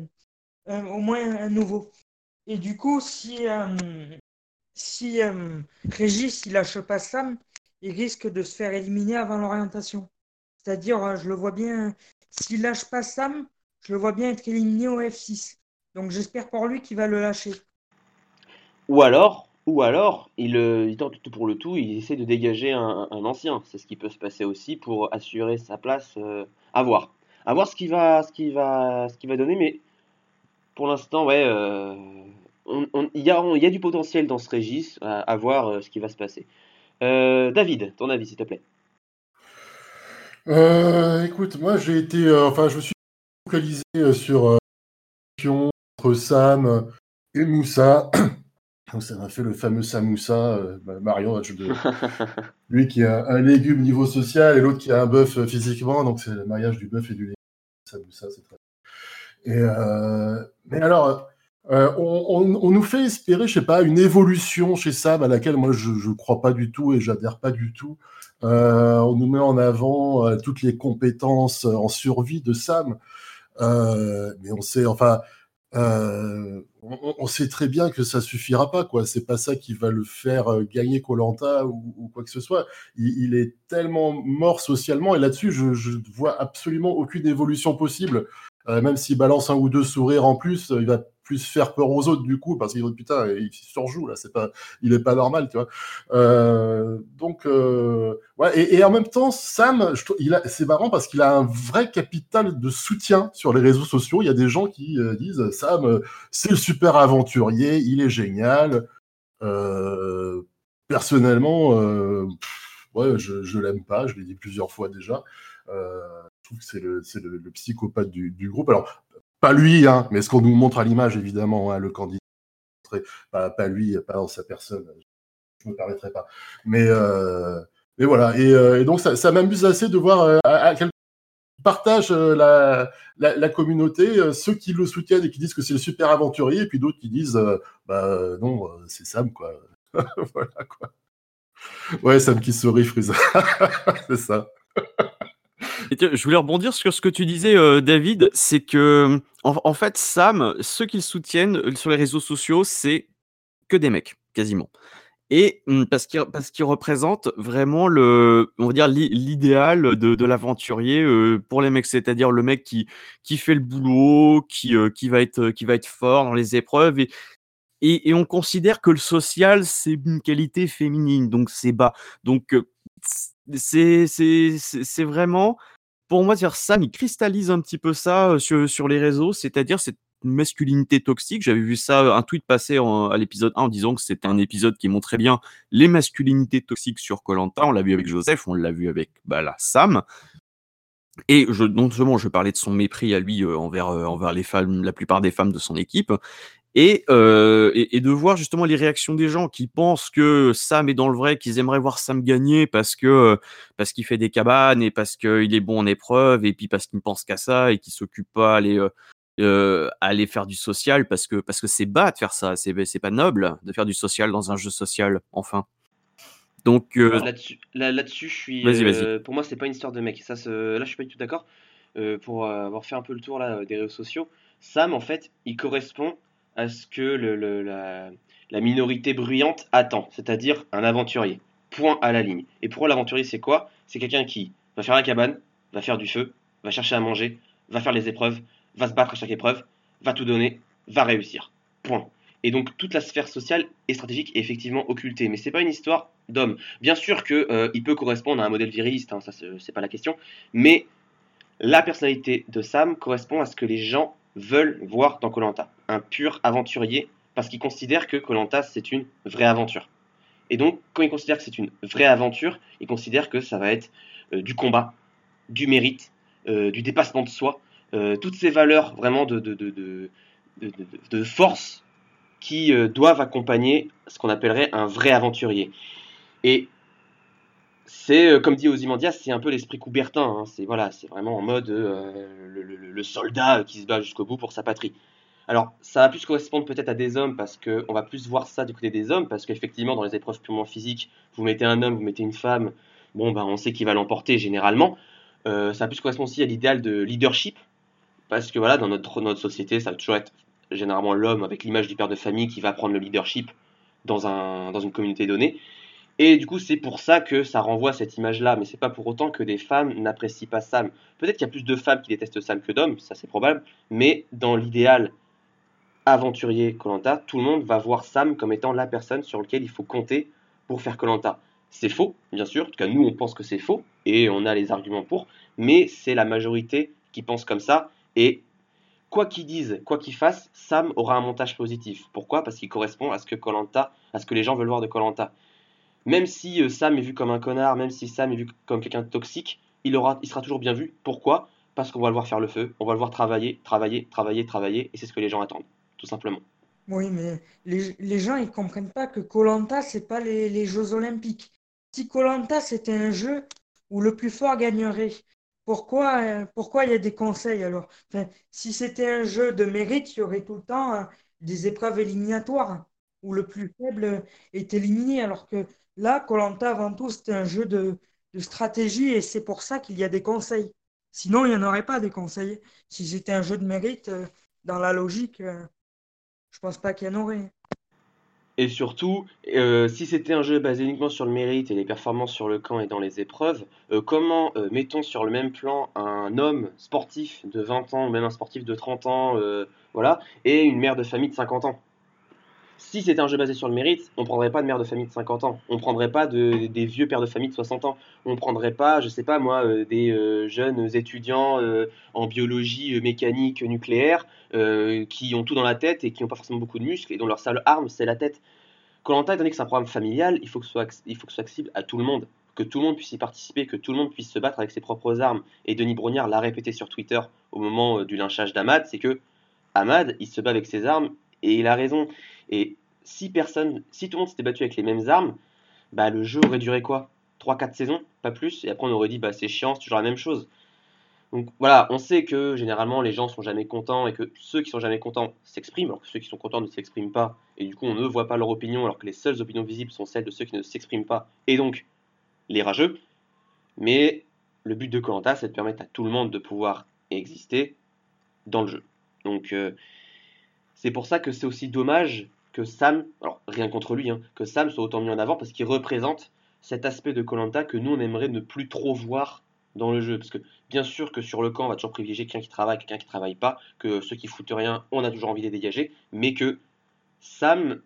euh, au moins un nouveau. Et du coup, si, si Régis il lâche pas Sam, il risque de se faire éliminer avant l'orientation. C'est-à-dire, je le vois bien, s'il lâche pas Sam, je le vois bien être éliminé au F6. Donc j'espère pour lui qu'il va le lâcher. Ou alors, ou alors, il, il, tente tout pour le tout, il essaie de dégager un, ancien. C'est ce qui peut se passer aussi pour assurer sa place euh, à voir. À voir ce qu'il va, va, va donner, mais pour l'instant, ouais, euh, il, y a, du potentiel dans ce régis, à, voir euh, ce qui va se passer. David, ton avis, s'il te plaît. Euh, écoute, moi j'ai été, euh, enfin, je me suis focalisé euh, sur euh, entre Sam et Moussa. Ça m'a fait le fameux Samoussa, euh, Marion, de... lui qui a un légume niveau social et l'autre qui a un bœuf physiquement, donc c'est le mariage du bœuf et du légume. Samoussa, c'est très. Et mais alors, Euh, on, on, nous fait espérer, je sais pas, une évolution chez Sam à laquelle moi je ne crois pas du tout et j'adhère pas du tout. Euh, on nous met en avant euh, toutes les compétences en survie de Sam, mais on sait, enfin, on, sait très bien que ça suffira pas, quoi. C'est pas ça qui va le faire gagner Colanta ou, ou, quoi que ce soit. Il, il est tellement mort socialement et là-dessus, je, je vois absolument aucune évolution possible. même s'il balance un ou deux sourires en plus, il va plus faire peur aux autres du coup parce qu'il putain il surjoue là c'est pas il est pas normal tu vois. Euh, donc euh, ouais et, en même temps Sam je, il c'est marrant parce qu'il a un vrai capital de soutien sur les réseaux sociaux. Il y a des gens qui euh, disent Sam euh, c'est le super aventurier il est génial. Personnellement ouais je, je l'aime pas je l'ai dit plusieurs fois déjà. Je trouve que c'est le, le, le, psychopathe du, du groupe. Alors pas lui, hein, mais ce qu'on nous montre à l'image, évidemment, hein, le candidat, pas, pas, lui, pas dans sa personne, je ne me permettrai pas. Mais, euh, mais voilà, et, euh, et donc ça, ça m'amuse assez de voir euh, à, quel partage euh, la, la, la, communauté, euh, ceux qui le soutiennent et qui disent que c'est le super aventurier, et puis d'autres qui disent, bah non, c'est Sam, quoi. voilà, quoi. Ouais, Sam qui sourit, Frieza. c'est ça. Je voulais rebondir sur ce que tu disais, euh, David. C'est que, en, fait, Sam, ceux qui le soutiennent euh, sur les réseaux sociaux, c'est que des mecs, quasiment. Et hum, parce qu'il parce qu'il représente vraiment le, on va dire l'idéal de, l'aventurier euh, pour les mecs, c'est-à-dire le mec qui fait le boulot, qui va être fort dans les épreuves et et, on considère que le social c'est une qualité féminine, donc c'est bas. Donc c'est vraiment pour moi, dire Sam, il cristallise un petit peu ça sur, sur les réseaux, c'est-à-dire cette masculinité toxique. J'avais vu ça, un tweet passé à l'épisode 1 en disant que c'était un épisode qui montrait bien les masculinités toxiques sur Colanta. On l'a vu avec Joseph, on l'a vu avec bah, Sam. Et je, non seulement je parlais de son mépris à lui envers, envers les femmes, la plupart des femmes de son équipe, et, euh, et, et, de voir justement les réactions des gens qui pensent que Sam est dans le vrai, qu'ils aimeraient voir Sam gagner parce que parce qu'il fait des cabanes et parce qu'il est bon en épreuve et puis parce qu'il ne pense qu'à ça et qu'il s'occupe pas à aller, euh, aller faire du social parce que parce que c'est bas de faire ça, c'est c'est pas noble de faire du social dans un jeu social, enfin. Donc euh... là-dessus, là, là je suis. Vas -y, vas -y. pour moi, c'est pas une histoire de mec. Ça, là, je suis pas du tout d'accord. pour avoir fait un peu le tour là des réseaux sociaux, Sam, en fait, il correspond à ce que la, minorité bruyante attend, c'est-à-dire un aventurier. Point à la ligne. Et pour l'aventurier, c'est quoi? C'est quelqu'un qui va faire la cabane, va faire du feu, va chercher à manger, va faire les épreuves, va se battre à chaque épreuve, va tout donner, va réussir. Point. Et donc toute la sphère sociale et stratégique est effectivement occultée. Mais c'est pas une histoire d'homme. Bien sûr qu'il euh, peut correspondre à un modèle viriliste, hein, ça c'est pas la question. Mais la personnalité de Sam correspond à ce que les gens veulent voir dans Colanta. Un pur aventurier, parce qu'ils considèrent que Colanta c'est une vraie aventure. Et donc, quand ils considèrent que c'est une vraie aventure, ils considèrent que ça va être euh, du combat, du mérite, euh, du dépassement de soi, euh, toutes ces valeurs vraiment de, force qui doivent accompagner ce qu'on appellerait un vrai aventurier. Et c'est comme dit Ozymandias, c'est un peu l'esprit Coubertin. Hein. C'est voilà, c'est vraiment en mode le, soldat qui se bat jusqu'au bout pour sa patrie. Alors, ça va plus correspondre peut-être à des hommes parce que on va plus voir ça du côté des hommes parce qu'effectivement dans les épreuves purement physiques, vous mettez un homme, vous mettez une femme, bon ben on sait qui va l'emporter généralement. Euh, ça va plus correspondre aussi à l'idéal de leadership parce que voilà dans notre notre société, ça va toujours être généralement l'homme avec l'image du père de famille qui va prendre le leadership dans un dans une communauté donnée. Et du coup, c'est pour ça que ça renvoie cette image-là, mais c'est pas pour autant que des femmes n'apprécient pas Sam. Peut-être qu'il y a plus de femmes qui détestent Sam que d'hommes, ça c'est probable, mais dans l'idéal aventurier Colanta, tout le monde va voir Sam comme étant la personne sur laquelle il faut compter pour faire Colanta. C'est faux, bien sûr, en tout cas nous on pense que c'est faux, et on a les arguments pour, mais c'est la majorité qui pense comme ça, et quoi qu'ils disent, quoi qu'ils fassent, Sam aura un montage positif. Pourquoi? Parce qu'il correspond à ce que Colanta, à ce que les gens veulent voir de Colanta même si euh, Sam est vu comme un connard, même si Sam est vu comme quelqu'un de toxique, il, aura, il sera toujours bien vu. Pourquoi? Parce qu'on va le voir faire le feu, on va le voir travailler, travailler, travailler, travailler, et c'est ce que les gens attendent, tout simplement. Oui, mais les, les gens, ils comprennent pas que Colanta, c'est pas les, les Jeux Olympiques. Si Colanta, c'était un jeu où le plus fort gagnerait, pourquoi, euh, pourquoi il y a des conseils alors? Si c'était un jeu de mérite, il y aurait tout le temps des épreuves éliminatoires où le plus faible est éliminé. Alors que là, Colanta, avant tout, c'était un jeu de, de stratégie et c'est pour ça qu'il y a des conseils. Sinon, il n'y en aurait pas des conseils. Si c'était un jeu de mérite, euh, dans la logique, euh, je pense pas qu'il y en aurait. Et surtout, euh, si c'était un jeu basé uniquement sur le mérite et les performances sur le camp et dans les épreuves, euh, comment euh, mettons sur le même plan un homme sportif de 20 ans, ou même un sportif de 30 ans, voilà, et une mère de famille de 50 ans? Si c'était un jeu basé sur le mérite, on prendrait pas de mère de famille de 50 ans, on prendrait pas de, des vieux pères de famille de 60 ans, on prendrait pas, je sais pas moi, euh, des euh, jeunes étudiants euh, en biologie mécanique nucléaire qui ont tout dans la tête et qui n'ont pas forcément beaucoup de muscles et dont leur seule arme c'est la tête. Colanta, étant donné que c'est un programme familial, il faut, que ce soit, accessible à tout le monde, que tout le monde puisse y participer, que tout le monde puisse se battre avec ses propres armes. Et Denis Brognard l'a répété sur Twitter au moment du lynchage d'Ahmad, c'est que Ahmad, il se bat avec ses armes et il a raison. Si personne, si tout le monde s'était battu avec les mêmes armes, bah le jeu aurait duré quoi? 3-4 saisons, pas plus, et après on aurait dit bah c'est chiant, c'est toujours la même chose. Donc voilà, on sait que généralement les gens sont jamais contents et que ceux qui sont jamais contents s'expriment, alors que ceux qui sont contents ne s'expriment pas, et du coup on ne voit pas leur opinion, alors que les seules opinions visibles sont celles de ceux qui ne s'expriment pas, et donc les rageux. Mais le but de Colanta, c'est de permettre à tout le monde de pouvoir exister dans le jeu. Donc euh, c'est pour ça que c'est aussi dommage que Sam, alors rien contre lui, hein, que Sam soit autant mis en avant parce qu'il représente cet aspect de Colanta que nous on aimerait ne plus trop voir dans le jeu. Parce que bien sûr que sur le camp, on va toujours privilégier quelqu'un qui travaille, quelqu'un qui travaille pas, que ceux qui foutent rien, on a toujours envie de les dégager, mais que Sam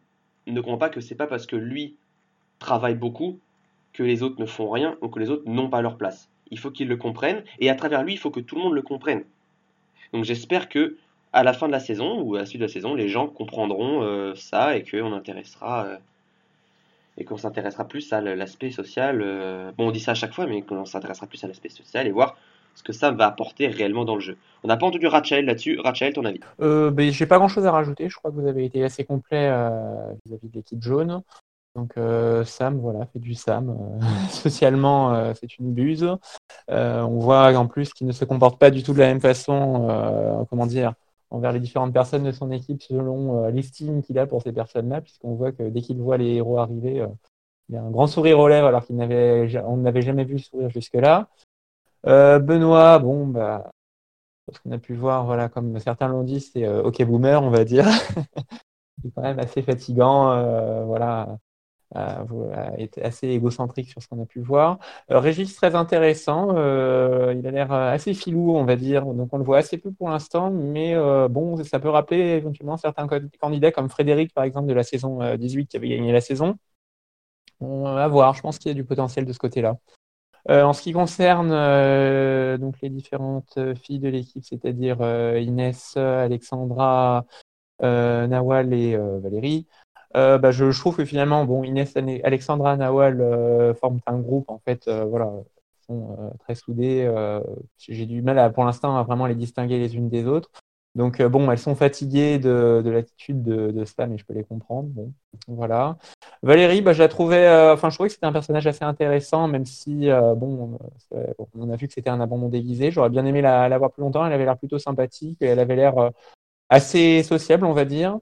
ne comprend pas que c'est pas parce que lui travaille beaucoup que les autres ne font rien ou que les autres n'ont pas leur place. Il faut qu'ils le comprennent et à travers lui, il faut que tout le monde le comprenne. Donc j'espère que à la fin de la saison ou à la suite de la saison, les gens comprendront euh, ça et qu'on intéressera euh, et qu'on s'intéressera plus à l'aspect social. euh, bon, on dit ça à chaque fois, mais qu'on s'intéressera plus à l'aspect social et voir ce que ça va apporter réellement dans le jeu. On n'a pas entendu Rachel là-dessus. Rachel, ton avis? Ben, j'ai pas grand chose à rajouter. Je crois que vous avez été assez complet vis-à-vis de l'équipe jaune. Donc Sam, voilà, fait du Sam. Socialement, c'est une buse. On voit en plus qu'il ne se comporte pas du tout de la même façon, comment dire, envers les différentes personnes de son équipe selon euh, l'estime qu'il a pour ces personnes-là, puisqu'on voit que dès qu'il voit les héros arriver, euh, il a un grand sourire aux lèvres alors qu'il n'avait, jamais vu sourire jusque-là. Euh, Benoît, bon, bah, ce qu'on a pu voir, voilà, comme certains l'ont dit, c'est OK Boomer, on va dire. C'est quand même assez fatigant, voilà, est assez égocentrique sur ce qu'on a pu voir. Euh, Régis, très intéressant, euh, il a l'air euh, assez filou, on va dire, donc on le voit assez peu pour l'instant, mais euh, bon, ça peut rappeler éventuellement certains candidats comme Frédéric, par exemple, de la saison euh, 18 qui avait gagné la saison. On va voir, je pense qu'il y a du potentiel de ce côté-là. Euh, en ce qui concerne euh, donc les différentes euh, filles de l'équipe, c'est-à-dire euh, Inès, euh, Alexandra, euh, Nawal et euh, Valérie, euh, bah, je, trouve que finalement, bon, Inès, Alexandra, Nawal euh, forment un groupe en fait, euh, voilà, sont euh, très soudés. j'ai du mal à, pour l'instant à vraiment les distinguer les unes des autres. Donc bon, elles sont fatiguées de, de l'attitude de, de Stam et je peux les comprendre. Bon, voilà. Valérie, bah, je la trouvais, enfin, je trouvais que c'était un personnage assez intéressant, même si, bon, on a vu que c'était un abandon déguisé. J'aurais bien aimé la, la voir plus longtemps. Elle avait l'air plutôt sympathique et elle avait l'air assez sociable, on va dire.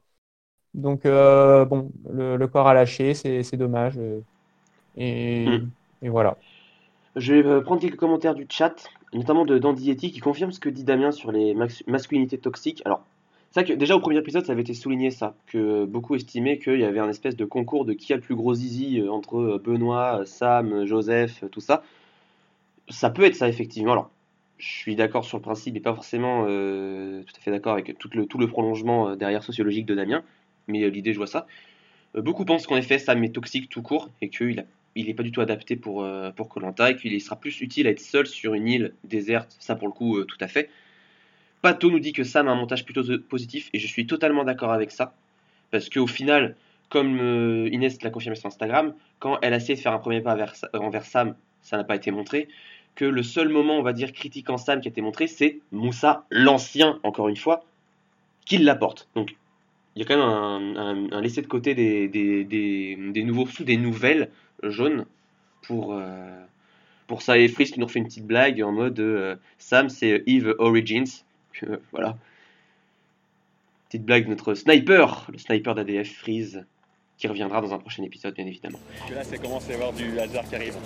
Donc, euh, bon, le, le corps a lâché, c'est dommage. euh, Et, Mm. et voilà. Je vais euh, prendre quelques commentaires du chat, notamment de Dandy Yeti, qui confirme ce que dit Damien sur les masculinités toxiques. Alors, c'est que déjà au premier épisode, ça avait été souligné ça, que beaucoup estimaient qu'il y avait un espèce de concours de qui a le plus gros zizi entre Benoît, Sam, Joseph, tout ça. Ça peut être ça, effectivement. Alors, je suis d'accord sur le principe et pas forcément euh, tout à fait d'accord avec tout le, tout le prolongement derrière sociologique de Damien, mais euh, l'idée, je vois ça. Euh, beaucoup pensent qu'en effet, Sam est toxique tout court et qu'il il n'est pas du tout adapté pour euh, pour Koh-Lanta et qu'il sera plus utile à être seul sur une île déserte, ça pour le coup tout à fait. Pato nous dit que Sam a un montage plutôt positif et je suis totalement d'accord avec ça parce qu'au final, comme Inès l'a confirmé sur Instagram, quand elle a essayé de faire un premier pas envers Sam, ça n'a pas été montré. Que le seul moment, on va dire, critiquant Sam qui a été montré, c'est Moussa, l'ancien, encore une fois, qui l'apporte. Donc il y a quand même un, un, laisser de côté des, nouveaux sous des nouvelles jaunes pour, euh, pour ça. Et Frisk nous refait une petite blague en mode euh, Sam, c'est Eve Origins. Euh, voilà. Petite blague, notre sniper, le sniper d'ADF Freeze, qui reviendra dans un prochain épisode, bien évidemment. Là, ça commence à avoir du hasard qui arrive.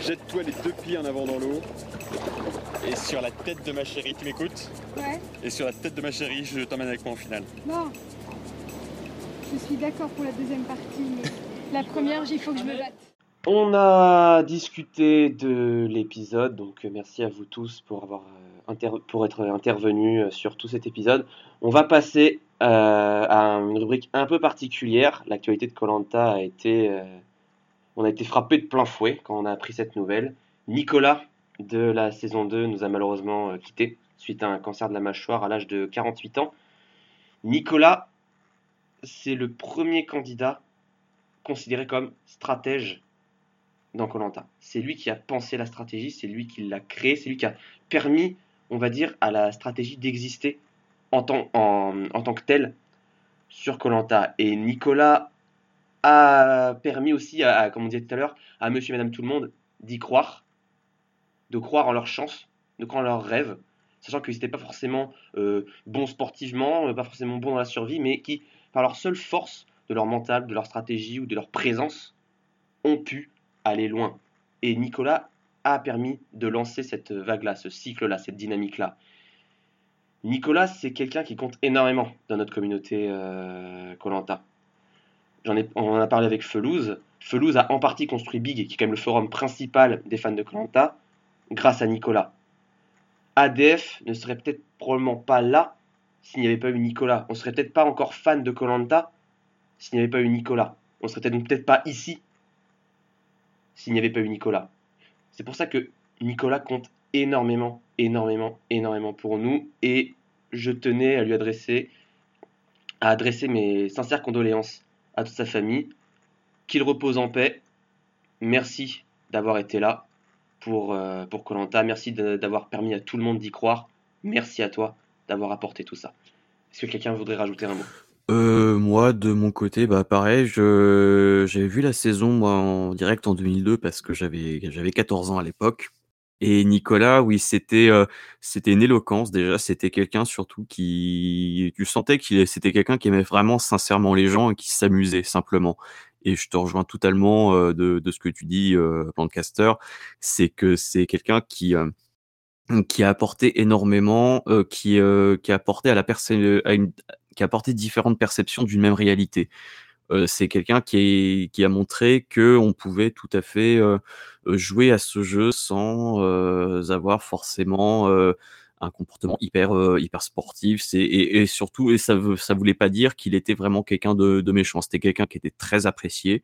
Jette-toi les deux pieds en avant dans l'eau. Et sur la tête de ma chérie, tu m'écoutes Ouais. Et sur la tête de ma chérie, je t'emmène avec moi en finale. Bon. Je suis d'accord pour la deuxième partie, mais la première, il faut que je me batte. On a discuté de l'épisode, donc merci à vous tous pour, avoir, euh, inter- pour être intervenus euh, sur tout cet épisode. On va passer euh, à une rubrique un peu particulière. L'actualité de Colanta a été, euh, on a été frappé de plein fouet quand on a appris cette nouvelle. Nicolas de la saison 2 nous a malheureusement euh, quittés suite à un cancer de la mâchoire à l'âge de 48 ans. Nicolas, c'est le premier candidat considéré comme stratège dans Colanta. C'est lui qui a pensé la stratégie, c'est lui qui l'a créée, c'est lui qui a permis, on va dire, à la stratégie d'exister en tant, en tant que telle sur Colanta. Et Nicolas a permis aussi, comme on disait tout à l'heure, à Monsieur et Madame Tout le Monde d'y croire, de croire en leur chance, de croire en leurs rêves, sachant qu'ils n'étaient pas forcément euh, bons sportivement, euh, pas forcément bons dans la survie, mais qui, par leur seule force de leur mental, de leur stratégie ou de leur présence, ont pu aller loin. Et Nicolas a permis de lancer cette vague-là, ce cycle-là, cette dynamique-là. Nicolas, c'est quelqu'un qui compte énormément dans notre communauté Colanta. On en a parlé avec Felouz. Felouz a en partie construit Big, qui est quand même le forum principal des fans de Colanta, grâce à Nicolas. ADF ne serait peut-être probablement pas là s'il n'y avait pas eu Nicolas. On serait peut-être pas encore fan de Colanta s'il n'y avait pas eu Nicolas. On serait peut-être peut-être pas ici s'il n'y avait pas eu Nicolas. C'est pour ça que Nicolas compte énormément, énormément, énormément pour nous et je tenais à lui adresser à adresser mes sincères condoléances à toute sa famille, qu'il repose en paix. Merci d'avoir été là pour euh, pour Colanta, merci d'avoir permis à tout le monde d'y croire. Merci à toi d'avoir apporté tout ça. Est-ce que quelqu'un voudrait rajouter un mot? Euh, moi, de mon côté, bah pareil, j'avais vu la saison en direct en 2002 parce que j'avais 14 ans à l'époque. Et Nicolas, oui, c'était euh, c'était une éloquence déjà. C'était quelqu'un surtout qui, tu sentais qu'il c'était quelqu'un qui aimait vraiment sincèrement les gens et qui s'amusait simplement. Et je te rejoins totalement euh, de, de ce que tu dis, euh, Plancaster. C'est que c'est quelqu'un qui euh, qui a apporté énormément, euh, qui, euh, qui a apporté à la personne, à une, qui a apporté différentes perceptions d'une même réalité. C'est quelqu'un qui, qui a montré que on pouvait tout à fait jouer à ce jeu sans avoir forcément un comportement hyper euh, hyper sportif. C'est et, et surtout et ça ça voulait pas dire qu'il était vraiment quelqu'un de, de méchant. C'était quelqu'un qui était très apprécié.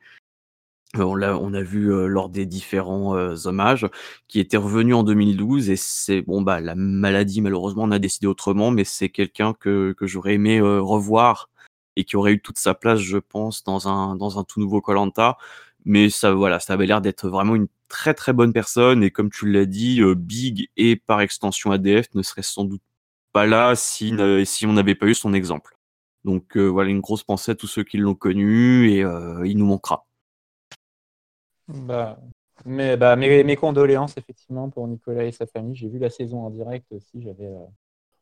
On l'a, on a vu euh, lors des différents hommages qui était revenu en 2012 et c'est bon bah la maladie malheureusement on a décidé autrement mais c'est quelqu'un que, que j'aurais aimé revoir et qui aurait eu toute sa place je pense dans un dans un tout nouveau Colanta mais ça voilà ça avait l'air d'être vraiment une très très bonne personne et comme tu l'as dit euh, Big et par extension ADF ne serait sans doute pas là si si on n'avait pas eu son exemple donc euh, voilà une grosse pensée à tous ceux qui l'ont connu et euh, il nous manquera Bah, mais bah, mes, mes condoléances effectivement pour Nicolas et sa famille. J'ai vu la saison en direct aussi, j'avais euh,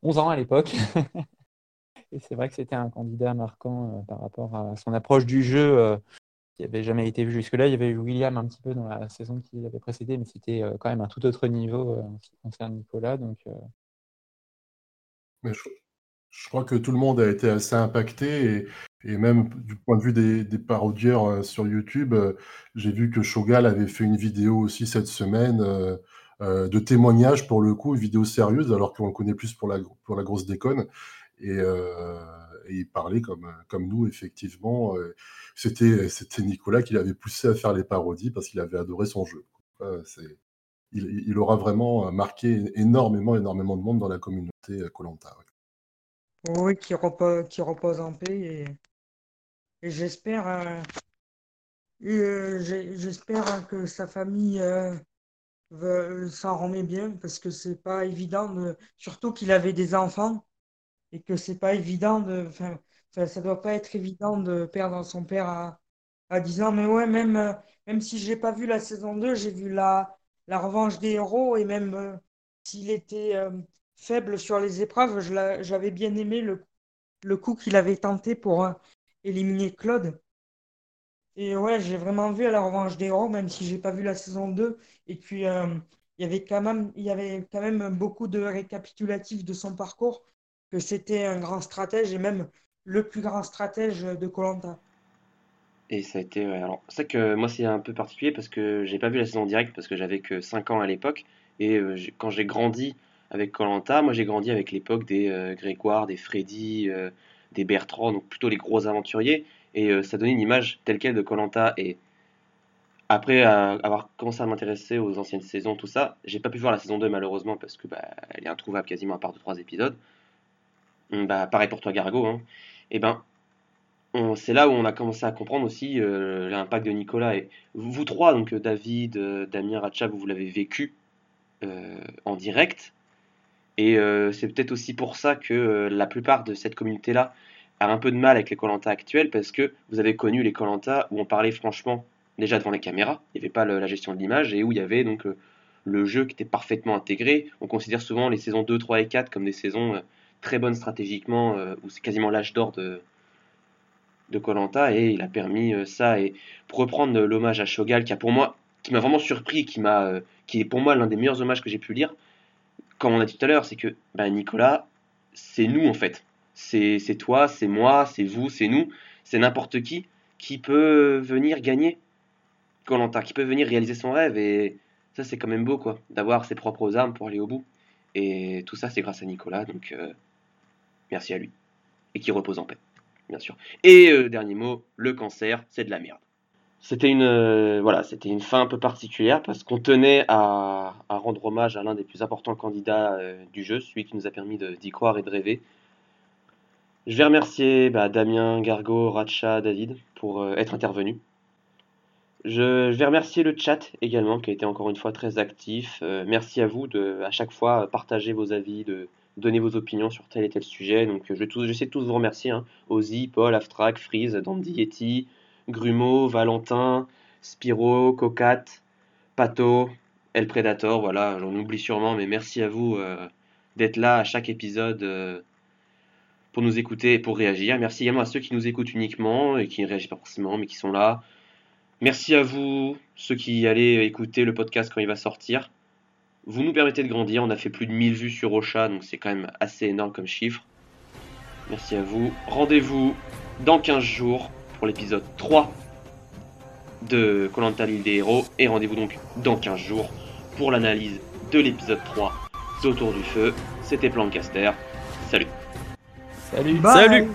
11 ans à l'époque. et c'est vrai que c'était un candidat marquant euh, par rapport à son approche du jeu euh, qui n'avait jamais été vu jusque-là. Il y avait eu William un petit peu dans la saison qui l'avait précédé, mais c'était euh, quand même un tout autre niveau en ce qui concerne Nicolas. Je, crois que tout le monde a été assez impacté et, même du point de vue des, des parodieurs sur YouTube, j'ai vu que Shogal avait fait une vidéo aussi cette semaine de témoignage pour le coup, une vidéo sérieuse alors qu'on le connaît plus pour la grosse déconne. Et, euh, il parlait comme, comme nous, effectivement. euh, C'était Nicolas qui l'avait poussé à faire les parodies parce qu'il avait adoré son jeu. Euh, il, aura vraiment marqué énormément, énormément de monde dans la communauté Colanta. Oui, qui repose, en paix et, j'espère euh, euh, j'espère que sa famille euh, s'en remet bien parce que c'est pas évident de, surtout qu'il avait des enfants et que c'est pas évident de enfin, ça doit pas être évident de perdre son père à, à 10 ans mais ouais même euh, même si j'ai pas vu la saison 2 j'ai vu la la revanche des héros et même euh, s'il était euh, faible sur les épreuves. J'avais bien aimé le, le coup qu'il avait tenté pour éliminer Claude. Et ouais, j'ai vraiment vu la revanche des héros, même si j'ai pas vu la saison 2. Et puis, il y avait quand même, il y avait quand même beaucoup de récapitulatifs de son parcours, que c'était un grand stratège et même le plus grand stratège de koh Et ça a été. ouais, alors, c'est vrai que moi, c'est un peu particulier parce que j'ai pas vu la saison directe parce que j'avais que 5 ans à l'époque. Et euh, quand j'ai grandi avec koh moi, j'ai grandi avec l'époque des euh, Grégoire, des Freddy, euh, des Bertrand, donc plutôt les gros aventuriers. Et euh, ça donnait une image telle quelle de koh Et après avoir commencé à m'intéresser aux anciennes saisons, tout ça, j'ai pas pu voir la saison 2 malheureusement parce que bah, elle est introuvable quasiment à part de 3 épisodes. Hum, Bah, pareil pour toi, Gargo. Hein. Et ben, c'est là où on a commencé à comprendre aussi euh, l'impact de Nicolas. Et vous, trois, donc euh, David, euh, Damien, Ratcha, vous, l'avez vécu en direct. Et c'est peut-être aussi pour ça que la plupart de cette communauté-là a un peu de mal avec les Colanta actuels parce que vous avez connu les Colanta où on parlait franchement déjà devant les caméras, il n'y avait pas la gestion de l'image et où il y avait donc le jeu qui était parfaitement intégré. On considère souvent les saisons 2, 3 et 4 comme des saisons très bonnes stratégiquement euh, où c'est quasiment l'âge d'or de de Colanta et il a permis euh, ça. Et pour reprendre euh, l'hommage à Shogal qui a pour moi qui m'a vraiment surpris qui m'a qui est pour moi l'un des meilleurs hommages que j'ai pu lire comme on a dit tout à l'heure c'est que bah, Nicolas c'est nous en fait. C'est toi c'est moi c'est vous c'est nous. C'est n'importe qui qui peut venir gagner Colanta qui peut venir réaliser son rêve. Et ça c'est quand même beau quoi d'avoir ses propres armes pour aller au bout. Et tout ça c'est grâce à Nicolas. Donc merci à lui et qui repose en paix bien sûr. Et euh, dernier mot, le cancer, c'est de la merde. C'était une, euh, voilà, c'était une fin un peu particulière parce qu'on tenait à, rendre hommage à l'un des plus importants candidats euh, du jeu, celui qui nous a permis d'y croire et de rêver. Je vais remercier bah, Damien, Gargo, Ratcha, David pour être intervenus. Je, vais remercier le chat également qui a été encore une fois très actif. Merci à vous de à chaque fois partager vos avis, de donner vos opinions sur tel et tel sujet. Donc je vais tous, j'essaie de tous vous remercier. Hein. Ozzy, Paul, Aftrak, Freeze, Dandy Yeti, Grumeau, Valentin, Spiro, Cocat, Pato, El Predator. Voilà, j'en oublie sûrement, mais merci à vous euh, d'être là à chaque épisode euh, pour nous écouter et pour réagir. Merci également à ceux qui nous écoutent uniquement et qui ne réagissent pas forcément, mais qui sont là. Merci à vous, ceux qui allez écouter le podcast quand il va sortir. Vous nous permettez de grandir, on a fait plus de 1000 vues sur Ocha, donc c'est quand même assez énorme comme chiffre. Merci à vous. Rendez-vous dans 15 jours pour l'épisode 3 de Colanta l'île des héros. Et rendez-vous donc dans 15 jours pour l'analyse de l'épisode 3 d'Autour du feu. C'était Plancaster. Salut. Salut. Bye. Salut